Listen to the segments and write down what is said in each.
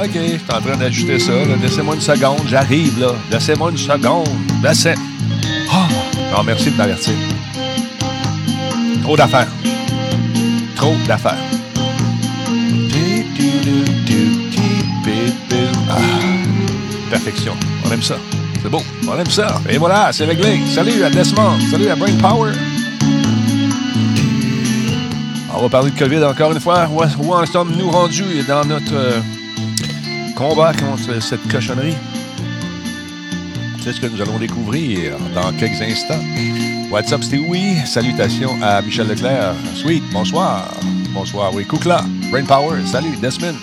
OK, je suis en train d'ajouter ça. Laissez-moi une seconde. J'arrive, là. Laissez-moi une seconde. Laissez... Oh! Merci de m'avertir. Trop d'affaires. Trop d'affaires. Ah, perfection. On aime ça. C'est beau. On aime ça. Et voilà, c'est réglé. Salut à Desmond. Salut à Brain Power. On va parler de COVID encore une fois. Où en sommes-nous rendus dans notre euh, combat contre cette cochonnerie? C'est ce que nous allons découvrir dans quelques instants. What's up, oui. Salutations à Michel Leclerc. Sweet, bonsoir. Bonsoir, oui. Koukla, Brain Power, salut, Desmond.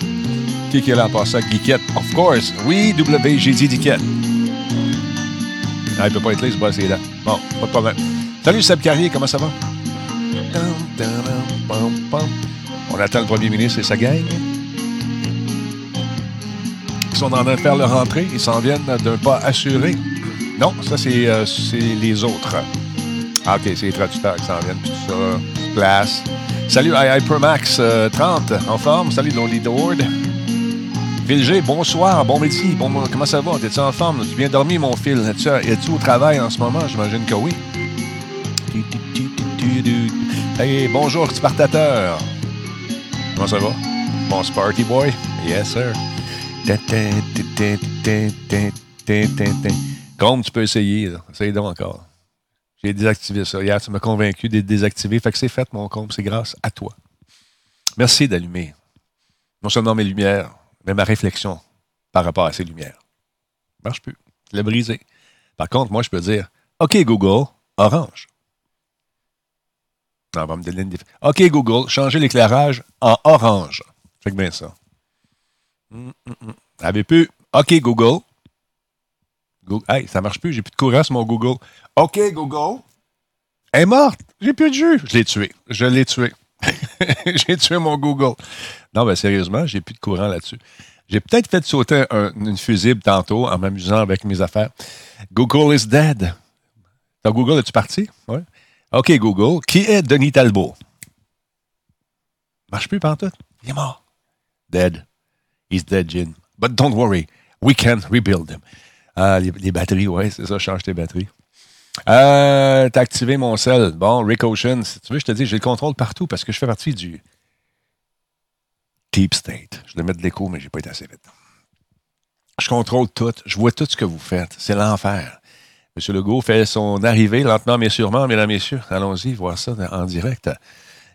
Qui est là en passant? Geekette, of course. Oui, WGD Geekette. Ah, il peut pas être là, il se passe là. Bon, pas de problème. Salut Seb Carrier, comment ça va? On attend le premier ministre et sa gang. Ils sont en train de faire leur rentrée. Ils s'en viennent d'un pas assuré. Non, ça, c'est euh, les autres. Ah, OK, c'est les traducteurs qui s'en viennent. Place. Salut, Hypermax 30, euh, en forme. Salut, Lonely Lord. Phil bonsoir, bon midi. Bon, comment ça va? T'es-tu en forme? Tu viens dormir, mon fil? Es-tu au travail en ce moment? J'imagine que oui. Hey, bonjour, Spartateur. Comment ça va? Bon Sparky Boy? Yes, sir. Comme tu peux essayer. Essaye donc encore. J'ai désactivé ça. Hier, tu m'as convaincu de désactiver. Fait que c'est fait, mon compte. C'est grâce à toi. Merci d'allumer non seulement mes lumières, mais ma réflexion par rapport à ces lumières. marche plus. Je l'ai brisé. Par contre, moi, je peux dire OK, Google, orange. Non, va me donner une OK, Google, changer l'éclairage en orange. Fait que bien ça. OK, Google. Hey, ça marche plus. J'ai plus de courant sur mon Google. OK, Google. Elle est morte. J'ai plus de jus. Je l'ai tué. Je l'ai tué. j'ai tué mon Google. Non, mais sérieusement, j'ai plus de courant là-dessus. J'ai peut-être fait sauter une fusible tantôt en m'amusant avec mes affaires. Google is dead. Ton Google, es-tu parti? Oui. OK, Google. Qui est Denis Talbot? Marche plus, pantoute. Il est mort. Dead. He's dead, Jin. But don't worry. We can rebuild him. Ah, les, batteries, ouais, c'est ça, change tes batteries. Euh, T'as activé mon sel. Bon, Rick Ocean, si tu veux, je te dis, j'ai le contrôle partout parce que je fais partie du Deep State. Je vais mettre de l'écho, mais j'ai pas été assez vite. Je contrôle tout. Je vois tout ce que vous faites. C'est l'enfer. M. Legault fait son arrivée lentement mais sûrement, mesdames, messieurs. Allons-y, voir ça en direct.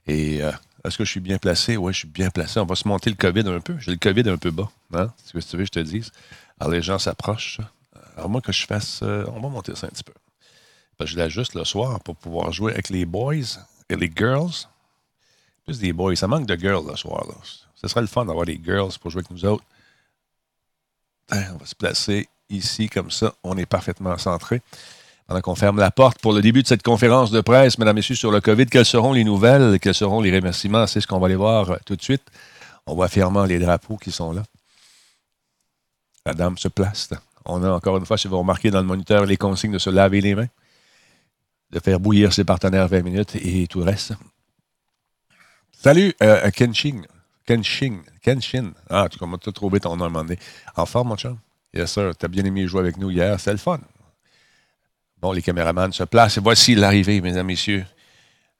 Et euh, est-ce que je suis bien placé? Oui, je suis bien placé. On va se monter le COVID un peu. J'ai le COVID un peu bas. Hein? Tu veux, je te dise. Alors, les gens s'approchent. Alors, moi, que je fasse. Euh, on va monter ça un petit peu. Parce que je l'ajuste le soir pour pouvoir jouer avec les boys et les girls. Plus des boys. Ça manque de girls le soir. Ce serait le fun d'avoir des girls pour jouer avec nous autres. On va se placer ici comme ça. On est parfaitement centré. Pendant qu'on ferme la porte pour le début de cette conférence de presse, mesdames messieurs, sur le COVID, quelles seront les nouvelles, quels seront les remerciements? C'est ce qu'on va aller voir euh, tout de suite. On voit fièrement les drapeaux qui sont là. La dame se place. On a encore une fois, si vous remarquez dans le moniteur, les consignes de se laver les mains, de faire bouillir ses partenaires 20 minutes et tout le reste. Salut, euh, Kenshin. Ah, tu commences à trouver ton nom à un moment donné. En forme, mon chum? Yes, sir. Tu as bien aimé jouer avec nous hier. C'était le fun. Bon, les caméramans se placent. Et voici l'arrivée, mesdames, messieurs,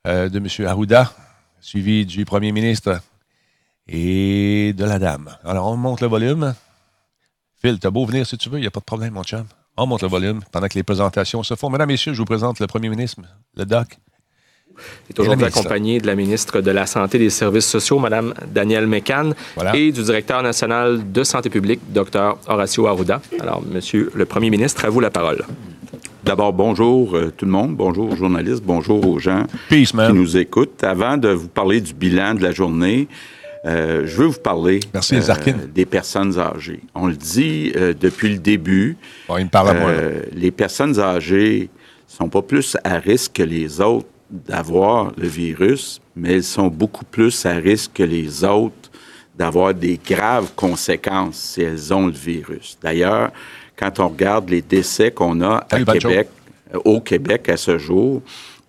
euh, de M. Arruda, suivi du premier ministre et de la dame. Alors, on monte le volume. Phil, t'as beau venir si tu veux, il n'y a pas de problème, mon chum. On monte le volume pendant que les présentations se font. Mesdames, messieurs, je vous présente le premier ministre, le doc. est aujourd'hui accompagné de la ministre de la Santé et des Services sociaux, Mme Danielle Mécan, et du directeur national de santé publique, Dr. Horacio Arruda. Alors, Monsieur le Premier ministre, à vous la parole. D'abord, bonjour euh, tout le monde, bonjour aux journalistes, bonjour aux gens qui nous écoutent. Avant de vous parler du bilan de la journée, euh, je veux vous parler euh, des personnes âgées. On le dit depuis le début. il me parle à moi, les personnes âgées sont pas plus à risque que les autres d'avoir le virus, mais elles sont beaucoup plus à risque que les autres d'avoir des graves conséquences si elles ont le virus. D'ailleurs, quand on regarde les décès qu'on a à Québec, au Québec à ce jour,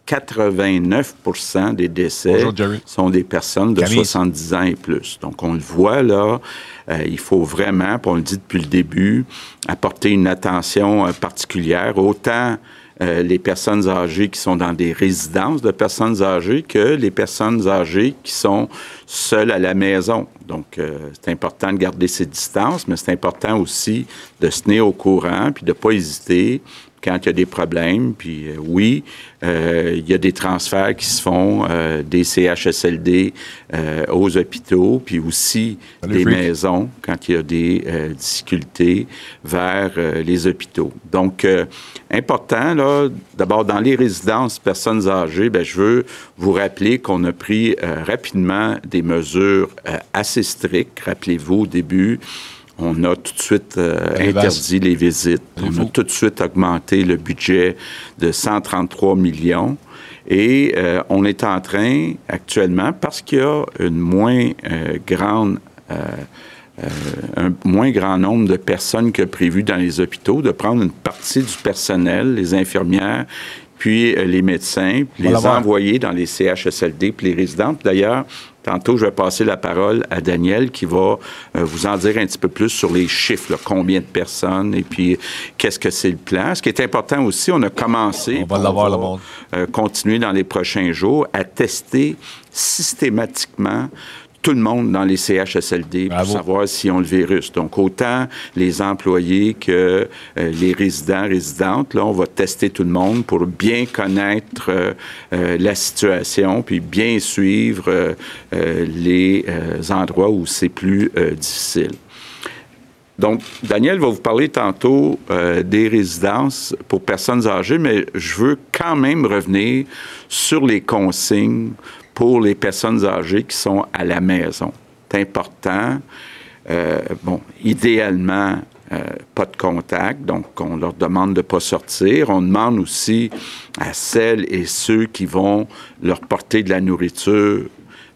89% des décès sont des personnes de 70 ans et plus. Donc, on le voit là, euh, il faut vraiment, on le dit depuis le début, apporter une attention euh, particulière, autant euh, les personnes âgées qui sont dans des résidences de personnes âgées que les personnes âgées qui sont seules à la maison. Donc, c'est important de garder ces distances, mais c'est important aussi de se tenir au courant puis de ne pas hésiter quand il y a des problèmes. Puis euh, oui, euh, il y a des transferts qui se font euh, des CHSLD aux hôpitaux, puis aussi des maisons quand il y a des difficultés vers les hôpitaux. Donc, important, là, d'abord dans les résidences personnes âgées, bien, je veux vous rappeler qu'on a pris rapidement des mesures assez strictes. Rappelez-vous au début, on a tout de suite euh, interdit les visites. on a tout de suite augmenté le budget de 133 millions. Et euh, on est en train actuellement, parce qu'il y a une moins euh, grande un moins grand nombre de personnes que prévu dans les hôpitaux, de prendre une partie du personnel, les infirmières, puis les médecins, les envoyer dans les CHSLD, puis les résidents. D'ailleurs, Tantôt, je vais passer la parole à Daniel qui va euh, vous en dire un petit peu plus sur les chiffres, combien de personnes et puis qu'est-ce que c'est le plan. Ce qui est important aussi, on a commencé, on va l'avoir le monde. Euh, continuer dans les prochains jours à tester systématiquement tout le monde dans les CHSLD pour savoir s'ils ont le virus. Donc, autant les employés que euh, les résidents, résidentes, là, on va tester tout le monde pour bien connaître euh, euh, la situation, puis bien suivre les endroits où c'est plus difficile. Donc, Daniel va vous parler tantôt des résidences pour personnes âgées, mais je veux quand même revenir sur les consignes pour les personnes âgées qui sont à la maison. C'est important. Euh, bon, idéalement, euh, pas de contact, donc on leur demande de ne pas sortir. On demande aussi à celles et ceux qui vont leur porter de la nourriture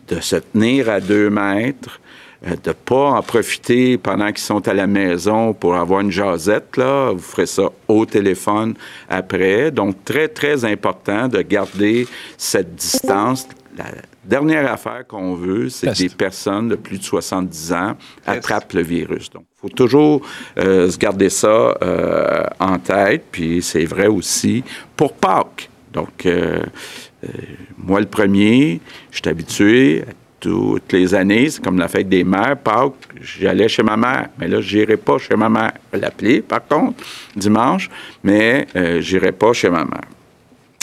de se tenir à deux mètres, euh, de ne pas en profiter pendant qu'ils sont à la maison pour avoir une jasette. Là. Vous ferez ça au téléphone après. Donc, très, très important de garder cette distance la dernière affaire qu'on veut, c'est que des personnes de plus de 70 ans attrapent le virus. Donc, il faut toujours euh, se garder ça euh, en tête. Puis c'est vrai aussi pour Pâques. Donc, euh, moi, le premier, je suis habitué toutes les années, c'est comme la fête des mères, Pâques, j'allais chez ma mère. Mais là, je n'irai pas chez ma mère. L'appeler, par contre, dimanche, mais je n'irai pas chez ma mère.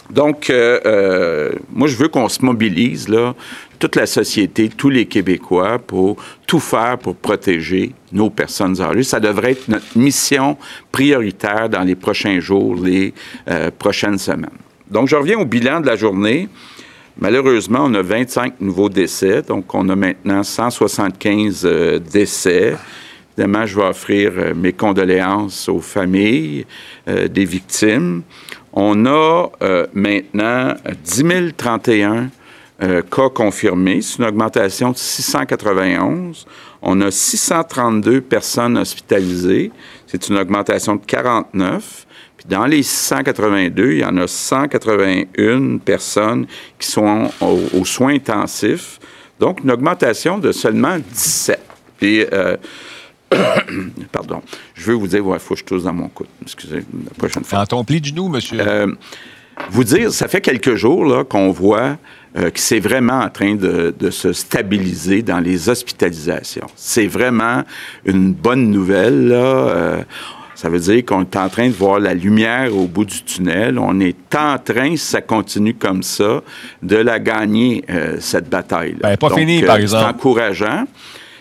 Donc, euh, euh, moi, je veux qu'on se mobilise, là, toute la société, tous les Québécois, pour tout faire pour protéger nos personnes âgées. Ça devrait être notre mission prioritaire dans les prochains jours, les euh, prochaines semaines. Donc, je reviens au bilan de la journée. Malheureusement, on a 25 nouveaux décès, donc on a maintenant 175 décès. Évidemment, je vais offrir mes condoléances aux familles des victimes. On a euh, maintenant 10 031 euh, cas confirmés. C'est une augmentation de 691. On a 632 personnes hospitalisées. C'est une augmentation de 49. Puis dans les 682, il y en a 181 personnes qui sont aux, soins intensifs. Donc, une augmentation de seulement 17. Puis, euh, Pardon. Je veux vous dire, il faut que je tousse dans mon coude. Excusez, la prochaine fois. En ton pli du genou, monsieur. Euh, vous dire, ça fait quelques jours qu'on voit euh, que c'est vraiment en train de, se stabiliser dans les hospitalisations. C'est vraiment une bonne nouvelle. Là. Euh, ça veut dire qu'on est en train de voir la lumière au bout du tunnel. On est en train, si ça continue comme ça, de la gagner, cette bataille. Ben, pas fini, par exemple. C'est encourageant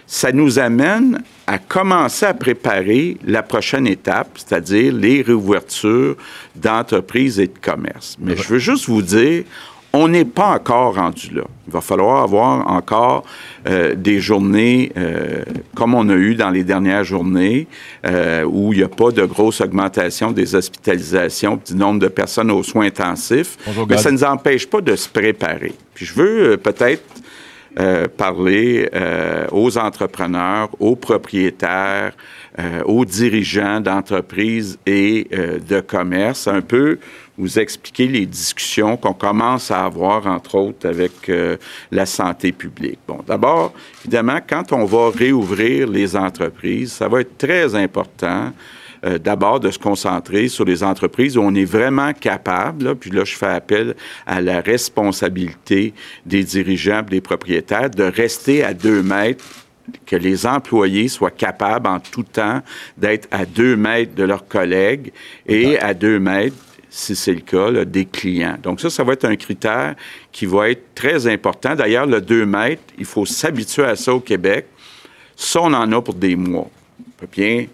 ça nous amène à commencer à préparer la prochaine étape, c'est-à-dire les réouvertures d'entreprises et de commerces. Mais je veux juste vous dire, on n'est pas encore rendu là. Il va falloir avoir encore euh, des journées euh, comme on a eu dans les dernières journées, euh, où il n'y a pas de grosse augmentation des hospitalisations, du nombre de personnes aux soins intensifs. mais ça ne nous empêche pas de se préparer. Puis je veux peut-être euh, parler euh, aux entrepreneurs, aux propriétaires, euh, aux dirigeants d'entreprises et de commerce, un peu vous expliquer les discussions qu'on commence à avoir, entre autres, avec la santé publique. Bon, d'abord, évidemment, quand on va réouvrir les entreprises, ça va être très important euh, d'abord de se concentrer sur les entreprises où on est vraiment capable, puis là je fais appel à la responsabilité des dirigeants, des propriétaires, de rester à deux mètres que les employés soient capables en tout temps d'être à deux mètres de leurs collègues et à deux mètres si c'est le cas, des clients. Donc ça, ça va être un critère qui va être très important. D'ailleurs, le 2 mètres, il faut s'habituer à ça au Québec. Ça, on en a pour des mois. Bien,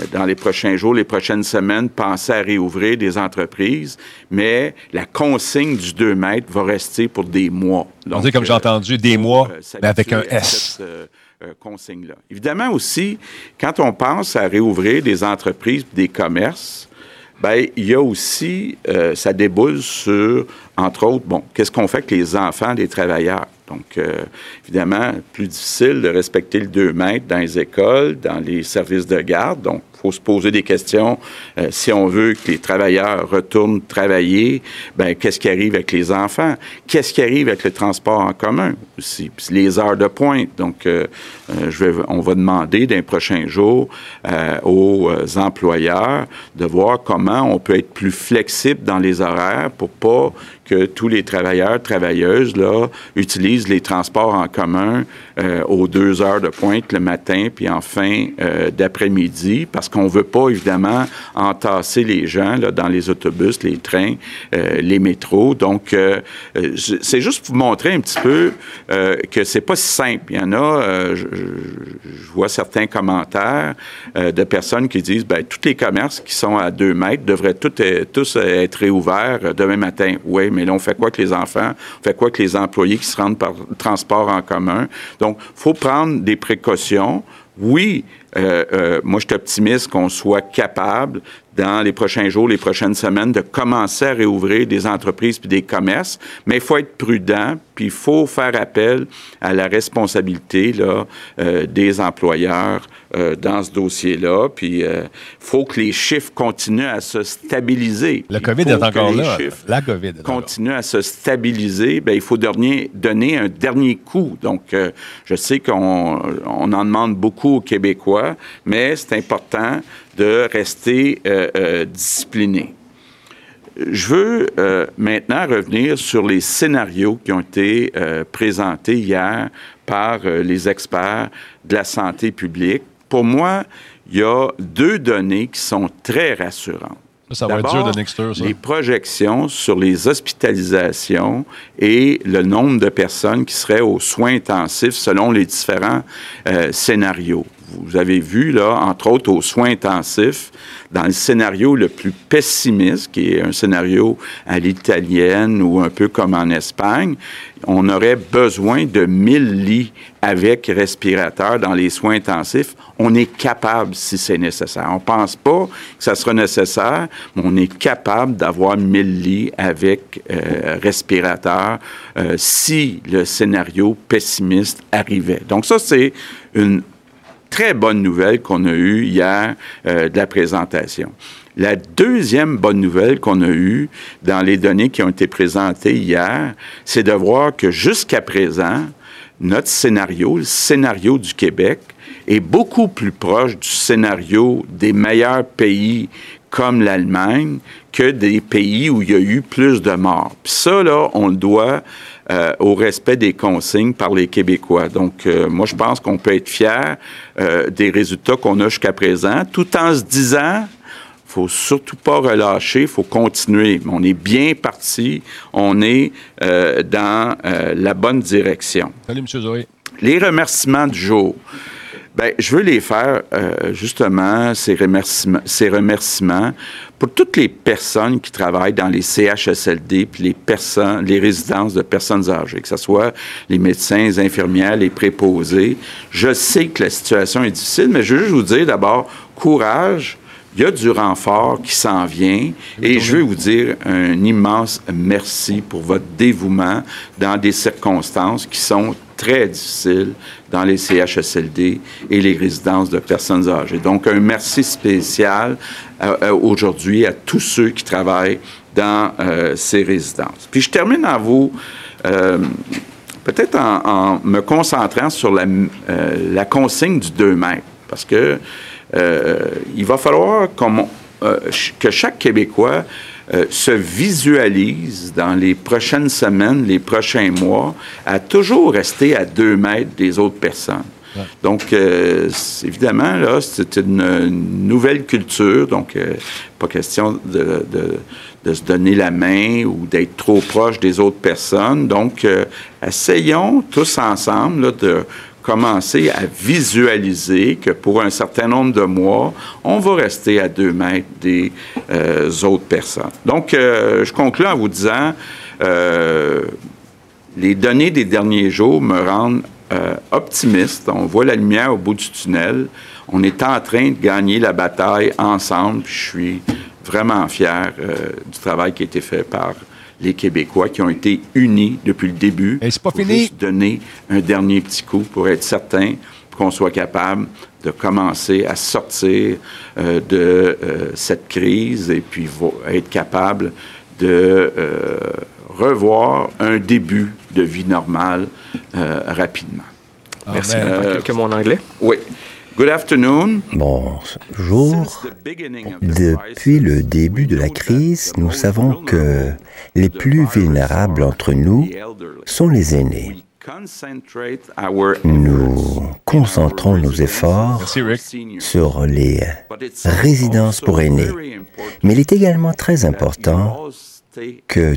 euh, dans les prochains jours, les prochaines semaines, penser à réouvrir des entreprises, mais la consigne du 2 mètres va rester pour des mois. Donc, on dit, comme j'ai entendu, des mois, euh, mais avec un S. Euh, consigne-là. Évidemment aussi, quand on pense à réouvrir des entreprises, des commerces, ben il y a aussi, euh, ça déboule sur, entre autres, bon, qu'est-ce qu'on fait avec les enfants des travailleurs? Donc, euh, évidemment, plus difficile de respecter le 2 mètres dans les écoles, dans les services de garde. Donc, il faut se poser des questions. Euh, si on veut que les travailleurs retournent travailler, ben qu'est-ce qui arrive avec les enfants? Qu'est-ce qui arrive avec le transport en commun aussi? Les heures de pointe. Donc, euh, je vais, on va demander d'un prochain jour aux employeurs de voir comment on peut être plus flexible dans les horaires pour pas que tous les travailleurs, travailleuses, là, utilisent les transports en commun aux deux heures de pointe le matin puis en fin d'après-midi parce qu'on ne veut pas, évidemment, entasser les gens là, dans les autobus, les trains, euh, les métros. Donc, euh, euh, c'est juste pour vous montrer un petit peu que c'est pas si simple. Il y en a, je, vois certains commentaires de personnes qui disent, ben tous les commerces qui sont à deux mètres devraient tous être réouverts demain matin. Oui, mais là, on fait quoi que les enfants? On fait quoi que les employés qui se rendent par transport en commun? Donc, faut prendre des précautions. Oui, euh, euh, moi, je suis optimiste qu'on soit capable dans les prochains jours, les prochaines semaines, de commencer à réouvrir des entreprises puis des commerces. Mais il faut être prudent, puis il faut faire appel à la responsabilité là, euh, des employeurs euh, dans ce dossier-là. Puis il euh, faut que les chiffres continuent à se stabiliser. Le COVID est encore là. La COVID est continue à se stabiliser. Bien, il faut donner, donner un dernier coup. Donc, je sais qu'on on en demande beaucoup aux Québécois, mais c'est important de rester euh, euh, discipliné. Je veux euh, maintenant revenir sur les scénarios qui ont été présentés hier par les experts de la santé publique. Pour moi, il y a deux données qui sont très rassurantes. Ça va être dur de ça. Les projections sur les hospitalisations et le nombre de personnes qui seraient aux soins intensifs selon les différents scénarios vous avez vu, là, entre autres aux soins intensifs, dans le scénario le plus pessimiste, qui est un scénario à l'italienne ou un peu comme en Espagne, on aurait besoin de 1000 lits avec respirateur dans les soins intensifs. On est capable si c'est nécessaire. On ne pense pas que ça sera nécessaire, mais on est capable d'avoir 1000 lits avec euh, respirateur euh, si le scénario pessimiste arrivait. Donc ça, c'est une très bonne nouvelle qu'on a eue hier euh, de la présentation. La deuxième bonne nouvelle qu'on a eue dans les données qui ont été présentées hier, c'est de voir que jusqu'à présent, notre scénario, le scénario du Québec, est beaucoup plus proche du scénario des meilleurs pays comme l'Allemagne que des pays où il y a eu plus de morts. Ça, là, on le doit euh, au respect des consignes par les Québécois. Donc, euh, moi, je pense qu'on peut être fier euh, des résultats qu'on a jusqu'à présent, tout en se disant faut surtout pas relâcher, faut continuer. On est bien parti, on est dans la bonne direction. Salut, M. Zoé. Les remerciements du jour. Bien, je veux les faire, justement, ces remerciements, ces remerciements pour toutes les personnes qui travaillent dans les CHSLD, puis les personnes, les résidences de personnes âgées, que ce soit les médecins, les infirmières, les préposés. Je sais que la situation est difficile, mais je veux juste vous dire d'abord, courage. Il y a du renfort qui s'en vient et je veux vous dire un immense merci pour votre dévouement dans des circonstances qui sont très difficiles dans les CHSLD et les résidences de personnes âgées. Donc, un merci spécial euh, euh, aujourd'hui à tous ceux qui travaillent dans ces résidences. Puis je termine en vous, peut-être en, me concentrant sur la, la consigne du 2 mètres, parce que il va falloir que chaque Québécois euh, se visualise dans les prochaines semaines, les prochains mois, à toujours rester à deux mètres des autres personnes. Donc, euh, évidemment, là, c'est une, nouvelle culture, donc euh, pas question de, de, se donner la main ou d'être trop proche des autres personnes. Donc, essayons tous ensemble là, de commencer à visualiser que pour un certain nombre de mois, on va rester à deux mètres des euh, autres personnes. Donc, euh, je conclue en vous disant, euh, les données des derniers jours me rendent optimiste. On voit la lumière au bout du tunnel. On est en train de gagner la bataille ensemble. Je suis vraiment fier du travail qui a été fait par les Québécois qui ont été unis depuis le début. Et c'est pas fini. Juste donner un dernier petit coup pour être certain qu'on soit capable de commencer à sortir euh, de euh, cette crise et puis être capable de euh, revoir un début de vie normale rapidement. Ah, Merci. Ben, quelques mots en anglais? Oui. Good afternoon. Bonjour. Depuis le début de la crise, nous savons que les plus vulnérables entre nous sont les aînés. Nous concentrons nos efforts sur les résidences pour aînés. Mais il est également très important que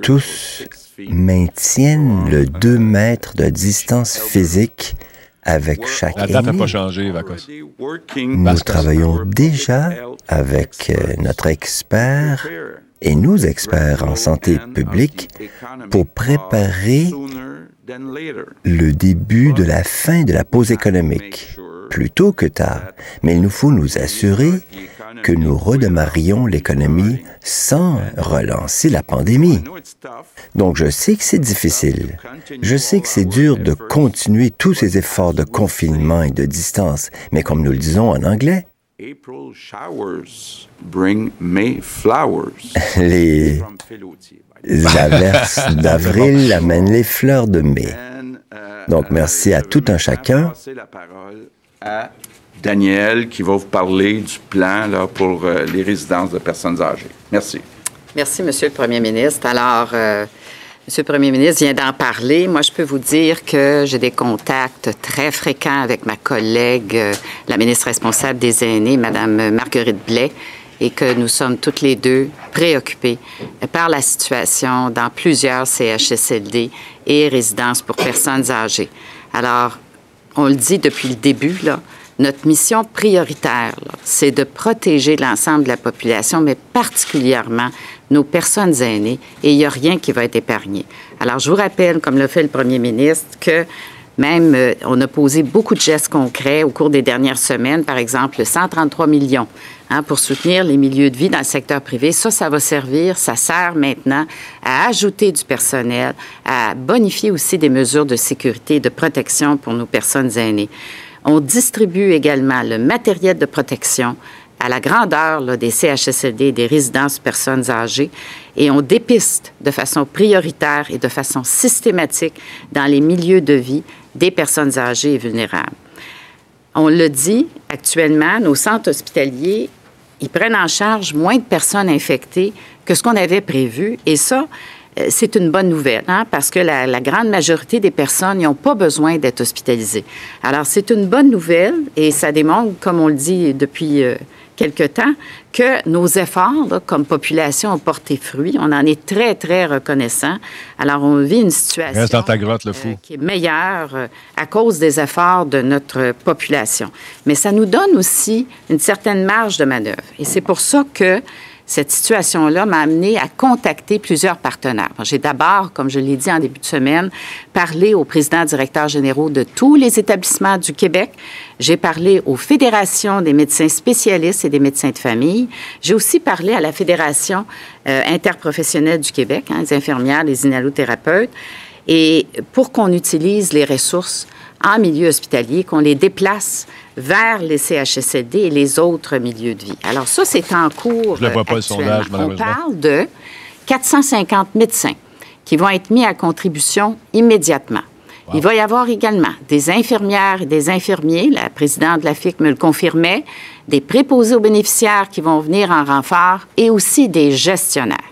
tous maintiennent le 2 mètres de distance physique avec chaque La date n'a pas changé, Vacos. Nous travaillons déjà avec euh, notre expert et nos experts en santé publique pour préparer le début de la fin de la pause économique, plus tôt que tard. Mais il nous faut nous assurer que nous redémarrions l'économie sans relancer la pandémie. Donc je sais que c'est difficile. Je sais que c'est dur de continuer tous ces efforts de confinement et de distance, mais comme nous le disons en anglais, les averses d'avril amènent les fleurs de mai. Donc merci à tout un chacun. Daniel qui va vous parler du plan pour euh, les résidences de personnes âgées. Merci. Merci, Monsieur le Premier ministre. Alors, euh, Monsieur le Premier ministre vient d'en parler. Moi, je peux vous dire que j'ai des contacts très fréquents avec ma collègue, euh, la ministre responsable des aînés, Madame Marguerite Blais, et que nous sommes toutes les deux préoccupées par la situation dans plusieurs CHSLD et résidences pour personnes âgées. Alors, on le dit depuis le début, là, notre mission prioritaire, c'est de protéger l'ensemble de la population, mais particulièrement nos personnes aînées, et il n'y a rien qui va être épargné. Alors, je vous rappelle, comme l'a fait le premier ministre, que même, euh, on a posé beaucoup de gestes concrets au cours des dernières semaines, par exemple, 133 millions hein, pour soutenir les milieux de vie dans le secteur privé. Ça, ça va servir, ça sert maintenant à ajouter du personnel, à bonifier aussi des mesures de sécurité et de protection pour nos personnes aînées. On distribue également le matériel de protection à la grandeur des CHSLD, des résidences personnes âgées, et on dépiste de façon prioritaire et de façon systématique dans les milieux de vie des personnes âgées et vulnérables. On le dit, actuellement, nos centres hospitaliers, ils prennent en charge moins de personnes infectées que ce qu'on avait prévu, et ça, c'est une bonne nouvelle, hein, parce que la, grande majorité des personnes n'ont pas besoin d'être hospitalisées. Alors, c'est une bonne nouvelle et ça démontre, comme on le dit depuis euh, quelque temps, que nos efforts comme population ont porté fruit. On en est très, très reconnaissant. Alors, on vit une situation euh, qui est meilleure à cause des efforts de notre population. Mais ça nous donne aussi une certaine marge de manœuvre. Et c'est pour ça que cette situation-là m'a amené à contacter plusieurs partenaires. J'ai d'abord, comme je l'ai dit en début de semaine, parlé aux présidents directeurs généraux de tous les établissements du Québec. J'ai parlé aux fédérations des médecins spécialistes et des médecins de famille. J'ai aussi parlé à la Fédération euh, interprofessionnelle du Québec, hein, les infirmières, les inhalothérapeutes, et pour qu'on utilise les ressources en milieu hospitalier, qu'on les déplace vers les CHSLD et les autres milieux de vie. Alors ça, c'est en cours. Je ne vois pas le sondage, On parle de 450 médecins qui vont être mis à contribution immédiatement. Il va y avoir également des infirmières et des infirmiers, la présidente de la FIC me le confirmait, des préposés aux bénéficiaires qui vont venir en renfort et aussi des gestionnaires.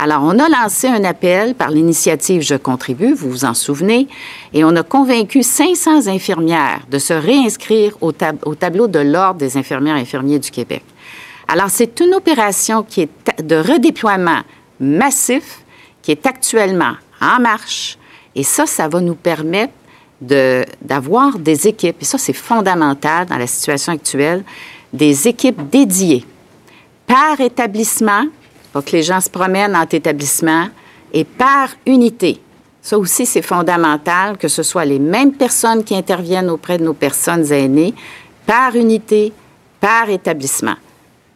Alors, on a lancé un appel par l'initiative Je contribue, vous vous en souvenez, et on a convaincu 500 infirmières de se réinscrire au, au tableau de l'Ordre des infirmières et infirmiers du Québec. Alors, c'est une opération qui est de redéploiement massif, qui est actuellement en marche, et ça, ça va nous permettre d'avoir des équipes, et ça, c'est fondamental dans la situation actuelle, des équipes dédiées par établissement, pour que les gens se promènent entre établissements, et par unité. Ça aussi, c'est fondamental que ce soit les mêmes personnes qui interviennent auprès de nos personnes aînées, par unité, par établissement,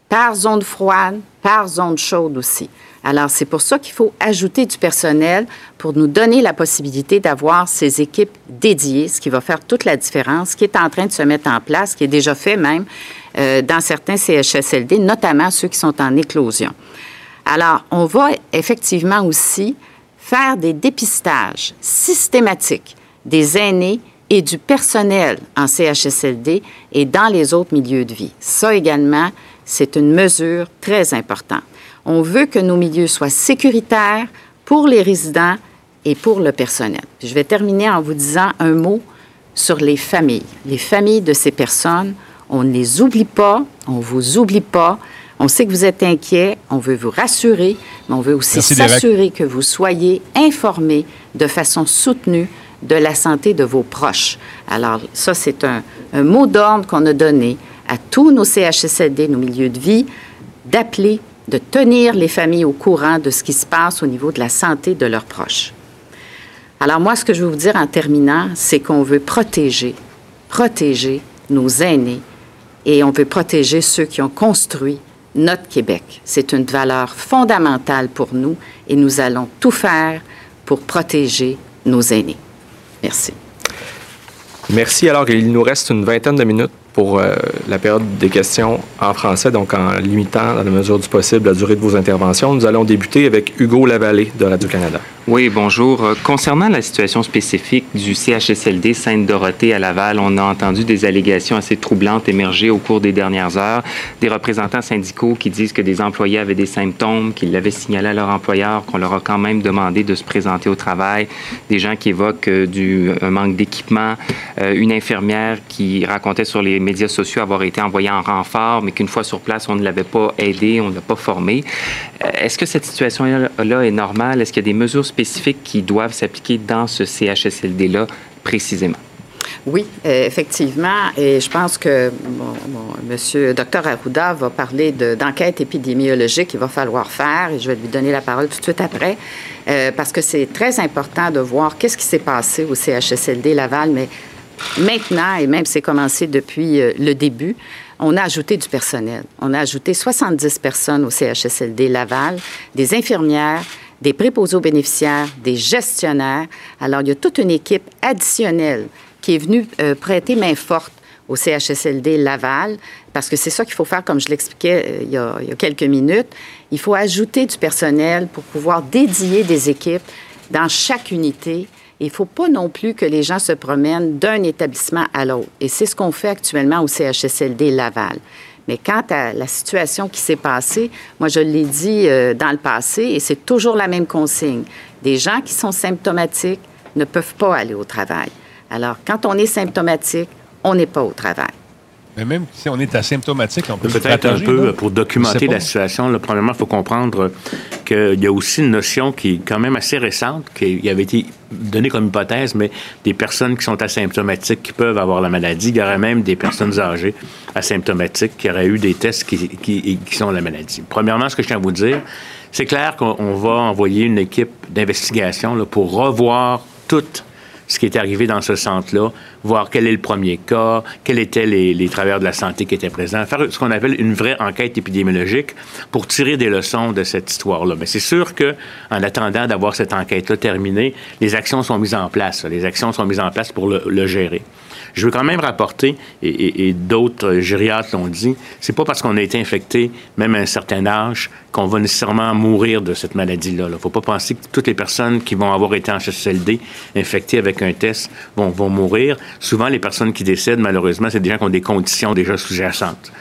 par zone froide, par zone chaude aussi. Alors, c'est pour ça qu'il faut ajouter du personnel pour nous donner la possibilité d'avoir ces équipes dédiées, ce qui va faire toute la différence, ce qui est en train de se mettre en place, qui est déjà fait même euh, dans certains CHSLD, notamment ceux qui sont en éclosion. Alors, on va effectivement aussi faire des dépistages systématiques des aînés et du personnel en CHSLD et dans les autres milieux de vie. Ça également, c'est une mesure très importante. On veut que nos milieux soient sécuritaires pour les résidents et pour le personnel. je vais terminer en vous disant un mot sur les familles. Les familles de ces personnes, on ne les oublie pas, on ne vous oublie pas. On sait que vous êtes inquiets, on veut vous rassurer, mais on veut aussi s'assurer que vous soyez informés de façon soutenue de la santé de vos proches. Alors, ça, c'est un, un mot d'ordre qu'on a donné à tous nos CHSLD, nos milieux de vie, d'appeler de tenir les familles au courant de ce qui se passe au niveau de la santé de leurs proches. Alors moi, ce que je veux vous dire en terminant, c'est qu'on veut protéger, protéger nos aînés et on veut protéger ceux qui ont construit notre Québec. C'est une valeur fondamentale pour nous et nous allons tout faire pour protéger nos aînés. Merci. Merci. Alors, il nous reste une vingtaine de minutes pour euh, la période des questions en français, donc en limitant, dans la mesure du possible, la durée de vos interventions. Nous allons débuter avec Hugo Lavallée de Radio-Canada. Oui, bonjour. Euh, concernant la situation spécifique du CHSLD Sainte-Dorothée à Laval, on a entendu des allégations assez troublantes émerger au cours des dernières heures. Des représentants syndicaux qui disent que des employés avaient des symptômes, qu'ils l'avaient signalé à leur employeur, qu'on leur a quand même demandé de se présenter au travail. Des gens qui évoquent euh, du, un manque d'équipement. une infirmière qui racontait sur les médias sociaux avoir été envoyée en renfort, mais qu'une fois sur place, on ne l'avait pas aidé, on ne l'a pas formé. Est-ce que cette situation-là est normale? Est-ce qu'il y a des mesures spécifiques qui doivent s'appliquer dans ce CHSLD-là précisément? Oui, euh, effectivement. Et je pense que bon, Monsieur Dr Arruda va parler d'enquête épidémiologique qu'il va falloir faire et je vais lui donner la parole tout de suite après euh, parce que c'est très important de voir qu'est-ce qui s'est passé au CHSLD Laval, mais maintenant, et même c'est commencé depuis euh, le début, on a ajouté du personnel. On a ajouté 70 personnes au CHSLD Laval, des infirmières, des préposés aux bénéficiaires, des gestionnaires. Alors, il y a toute une équipe additionnelle qui est venue euh, prêter main forte au CHSLD Laval, parce que c'est ça qu'il faut faire, comme je l'expliquais euh, il, il, y a quelques minutes. Il faut ajouter du personnel pour pouvoir dédier des équipes dans chaque unité. Il ne faut pas non plus que les gens se promènent d'un établissement à l'autre. Et c'est ce qu'on fait actuellement au CHSLD Laval. Mais quant à la situation qui s'est passée, moi, je l'ai dit euh, dans le passé, et c'est toujours la même consigne. Des gens qui sont symptomatiques ne peuvent pas aller au travail. Alors, quand on est symptomatique, on n'est pas au travail. Mais même si on est asymptomatique, on peut Peut-être un peu pour documenter la situation. Là, premièrement, il faut comprendre qu'il y a aussi une notion qui est quand même assez récente, qui avait été donnée comme hypothèse, mais des personnes qui sont asymptomatiques qui peuvent avoir la maladie. Il y aurait même des personnes âgées asymptomatiques qui auraient eu des tests qui, qui, qui sont la maladie. Premièrement, ce que je tiens à vous dire, c'est clair qu'on va envoyer une équipe d'investigation pour revoir toutes ce qui est arrivé dans ce centre-là, voir quel est le premier cas, quels étaient les, travailleurs de la santé qui étaient présents, faire ce qu'on appelle une vraie enquête épidémiologique pour tirer des leçons de cette histoire-là. Mais c'est sûr que, en attendant d'avoir cette enquête-là terminée, les actions sont mises en place. Les actions sont mises en place pour le, gérer. Je veux quand même rapporter, et, d'autres gériatres l'ont dit, c'est pas parce qu'on a été infecté, même à un certain âge, qu'on va nécessairement mourir de cette maladie-là. Il ne faut pas penser que toutes les personnes qui vont avoir été en CHSLD infectées avec un test vont, vont mourir. Souvent, les personnes qui décèdent, malheureusement, c'est des gens qui ont des conditions déjà sous-jacentes.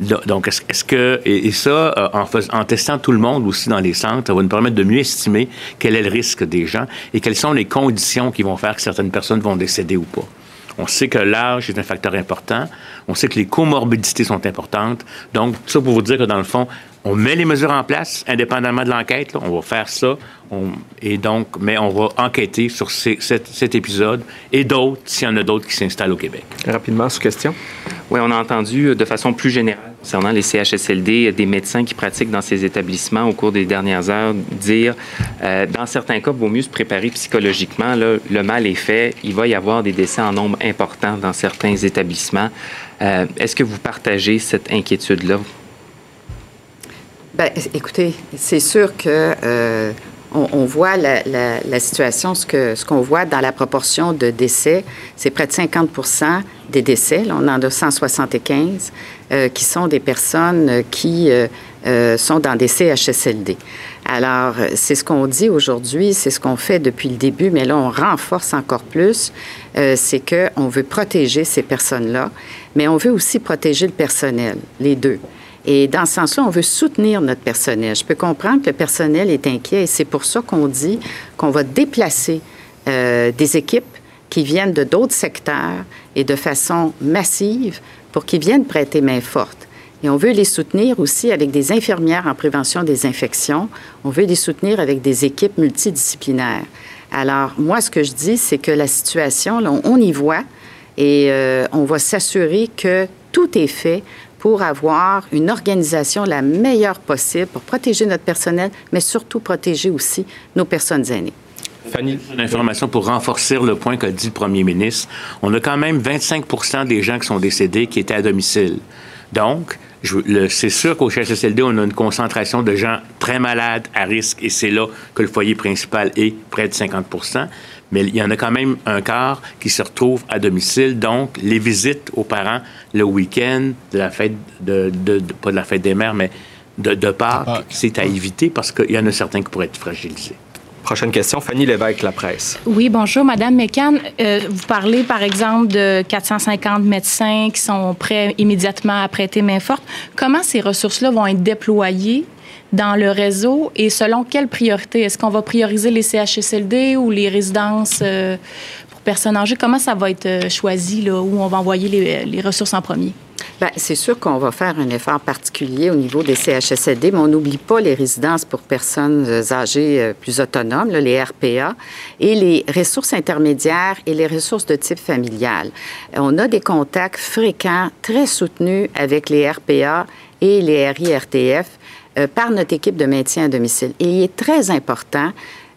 Donc, est-ce que, et, ça, euh, en, en, testant tout le monde aussi dans les centres, ça va nous permettre de mieux estimer quel est le risque des gens et quelles sont les conditions qui vont faire que certaines personnes vont décéder ou pas. On sait que l'âge est un facteur important. On sait que les comorbidités sont importantes. Donc, ça pour vous dire que dans le fond, on met les mesures en place, indépendamment de l'enquête. On va faire ça. et donc, mais on va enquêter sur cet, épisode et d'autres, s'il y en a d'autres qui s'installent au Québec. Rapidement, sous question. Oui, on a entendu euh, de façon plus générale concernant les CHSLD, des médecins qui pratiquent dans ces établissements au cours des dernières heures dire, euh, dans certains cas, il vaut mieux se préparer psychologiquement. le mal est fait. Il va y avoir des décès en nombre important dans certains établissements. Euh, est-ce que vous partagez cette inquiétude-là? Bien, écoutez, c'est sûr que euh, on, voit la, situation, ce qu'on voit dans la proportion de décès, c'est près de 50% des décès. On en a 175 euh, qui sont des personnes qui sont dans des CHSLD. Alors, c'est ce qu'on dit aujourd'hui, c'est ce qu'on fait depuis le début, mais là, on renforce encore plus. c'est qu'on veut protéger ces personnes-là, mais on veut aussi protéger le personnel, les deux. Et dans ce sens-là, on veut soutenir notre personnel. Je peux comprendre que le personnel est inquiet et c'est pour ça qu'on dit qu'on va déplacer euh, des équipes qui viennent de d'autres secteurs et de façon massive pour qu'ils viennent prêter main forte. Et on veut les soutenir aussi avec des infirmières en prévention des infections. On veut les soutenir avec des équipes multidisciplinaires. Alors, moi, ce que je dis, c'est que la situation, on y voit et euh, on va s'assurer que tout est fait pour avoir une organisation la meilleure possible pour protéger notre personnel, mais surtout protéger aussi nos personnes aînées. Fanny? Une information pour renforcer le point qu'a dit le premier ministre. On a quand même 25 des gens qui sont décédés qui étaient à domicile. Donc, c'est sûr qu'au CHSLD, on a une concentration de gens très malades, à risque, et c'est là que le foyer principal est près de 50% mais il y en a quand même un quart qui se retrouve à domicile. Donc, les visites aux parents le week-end de la fête, de, pas de la fête des mères, mais de, de Pâques, c'est à éviter parce qu'il y en a certains qui pourraient être fragilisés. Prochaine question, Fanny Lévesque, La Presse. Oui, bonjour, Madame Mécan. Euh, vous parlez, par exemple, de 450 médecins qui sont prêts immédiatement à prêter main forte. Comment ces ressources-là vont être déployées dans le réseau et selon quelle priorité? Est-ce qu'on va prioriser les CHSLD ou les résidences euh, personnes âgées? Comment ça va être euh, choisi, là, où on va envoyer les, les ressources en premier? Bien, c'est sûr qu'on va faire un effort particulier au niveau des CHSLD, mais on n'oublie pas les résidences pour personnes âgées euh, plus autonomes, les RPA, et les ressources intermédiaires et les ressources de type familial. On a des contacts fréquents, très soutenus avec les RPA et les RIRTF euh, par notre équipe de maintien à domicile. Et il est très important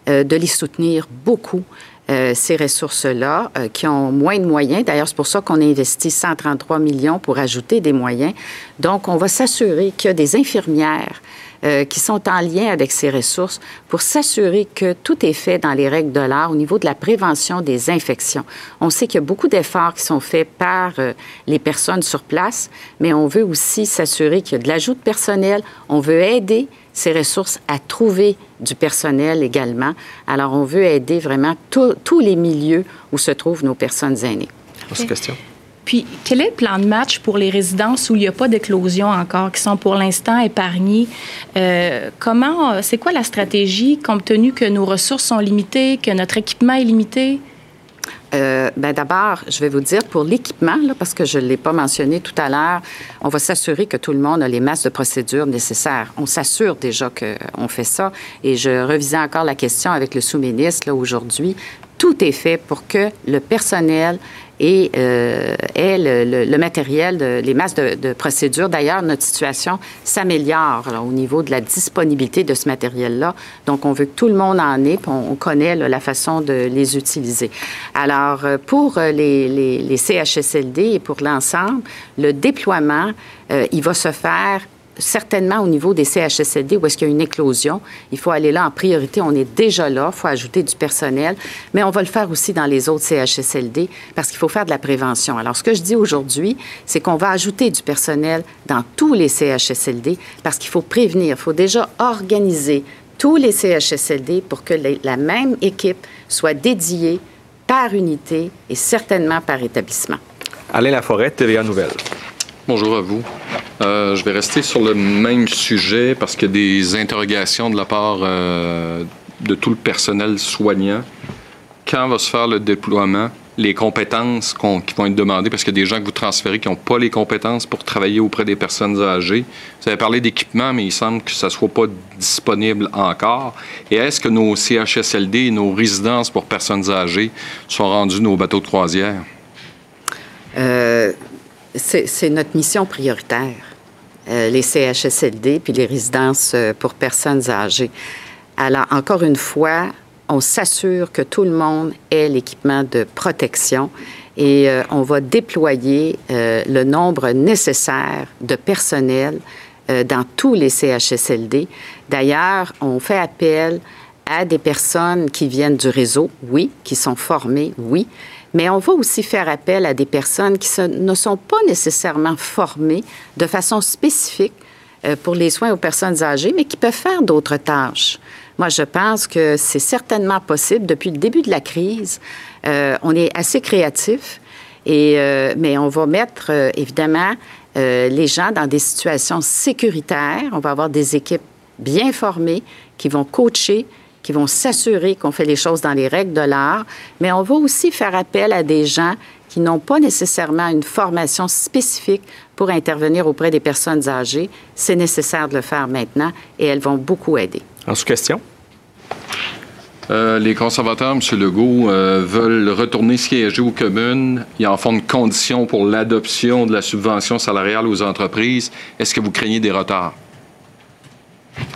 euh, de les soutenir beaucoup. Euh, ces ressources-là, qui ont moins de moyens. D'ailleurs, c'est pour ça qu'on a investi 133 millions pour ajouter des moyens. Donc, on va s'assurer qu'il y a des infirmières euh, qui sont en lien avec ces ressources pour s'assurer que tout est fait dans les règles de l'art au niveau de la prévention des infections. On sait qu'il y a beaucoup d'efforts qui sont faits par euh, les personnes sur place, mais on veut aussi s'assurer qu'il y a de l'ajout de personnel. On veut aider ces ressources à trouver du personnel également. Alors, on veut aider vraiment tous les milieux où se trouvent nos personnes aînées. question. Puis, quel est le plan de match pour les résidences où il n'y a pas d'éclosion encore, qui sont pour l'instant épargnées? Euh, comment, c'est quoi la stratégie, compte tenu que nos ressources sont limitées, que notre équipement est limité? Euh, ben d'abord, je vais vous dire pour l'équipement, parce que je ne l'ai pas mentionné tout à l'heure, on va s'assurer que tout le monde a les masses de procédures nécessaires. On s'assure déjà qu'on fait ça. Et je revisais encore la question avec le sous-ministre aujourd'hui. Tout est fait pour que le personnel et euh, le, matériel, les masses de, procédures. D'ailleurs, notre situation s'améliore au niveau de la disponibilité de ce matériel-là. Donc, on veut que tout le monde en ait, puis on, connaît la façon de les utiliser. Alors, euh, pour euh, les, CHSLD et pour l'ensemble, le déploiement, il va se faire certainement au niveau des CHSLD où est-ce qu'il y a une éclosion. Il faut aller là en priorité. On est déjà là. Il faut ajouter du personnel. Mais on va le faire aussi dans les autres CHSLD parce qu'il faut faire de la prévention. Alors, ce que je dis aujourd'hui, c'est qu'on va ajouter du personnel dans tous les CHSLD parce qu'il faut prévenir. Il faut déjà organiser tous les CHSLD pour que la même équipe soit dédiée par unité et certainement par établissement. Alain Laforêt, TVA Nouvelle. Bonjour à vous. Euh, je vais rester sur le même sujet parce qu'il y a des interrogations de la part euh, de tout le personnel soignant. Quand va se faire le déploiement? Les compétences qui vont être demandées, parce qu'il y a des gens que vous transférez qui n'ont pas les compétences pour travailler auprès des personnes âgées. Vous avez parlé d'équipement, mais il semble que ça ne soit pas disponible encore. Et est-ce que nos CHSLD nos résidences pour personnes âgées sont rendues nos bateaux de croisière? Euh, c'est notre mission prioritaire, euh, les CHSLD puis les résidences euh, pour personnes âgées. Alors, encore une fois, on s'assure que tout le monde ait l'équipement de protection et euh, on va déployer le nombre nécessaire de personnel dans tous les CHSLD. D'ailleurs, on fait appel à des personnes qui viennent du réseau, oui, qui sont formées, oui, mais on va aussi faire appel à des personnes qui ne sont pas nécessairement formées de façon spécifique euh, pour les soins aux personnes âgées, mais qui peuvent faire d'autres tâches. Moi, je pense que c'est certainement possible. Depuis le début de la crise, euh, on est assez créatif, et, euh, mais on va mettre évidemment les gens dans des situations sécuritaires. On va avoir des équipes bien formées qui vont coacher, qui vont s'assurer qu'on fait les choses dans les règles de l'art, mais on va aussi faire appel à des gens qui n'ont pas nécessairement une formation spécifique pour intervenir auprès des personnes âgées. C'est nécessaire de le faire maintenant et elles vont beaucoup aider. En sous-question? Euh, les conservateurs, M. Legault, euh, veulent retourner siéger aux communes. Ils en font une condition pour l'adoption de la subvention salariale aux entreprises. Est-ce que vous craignez des retards?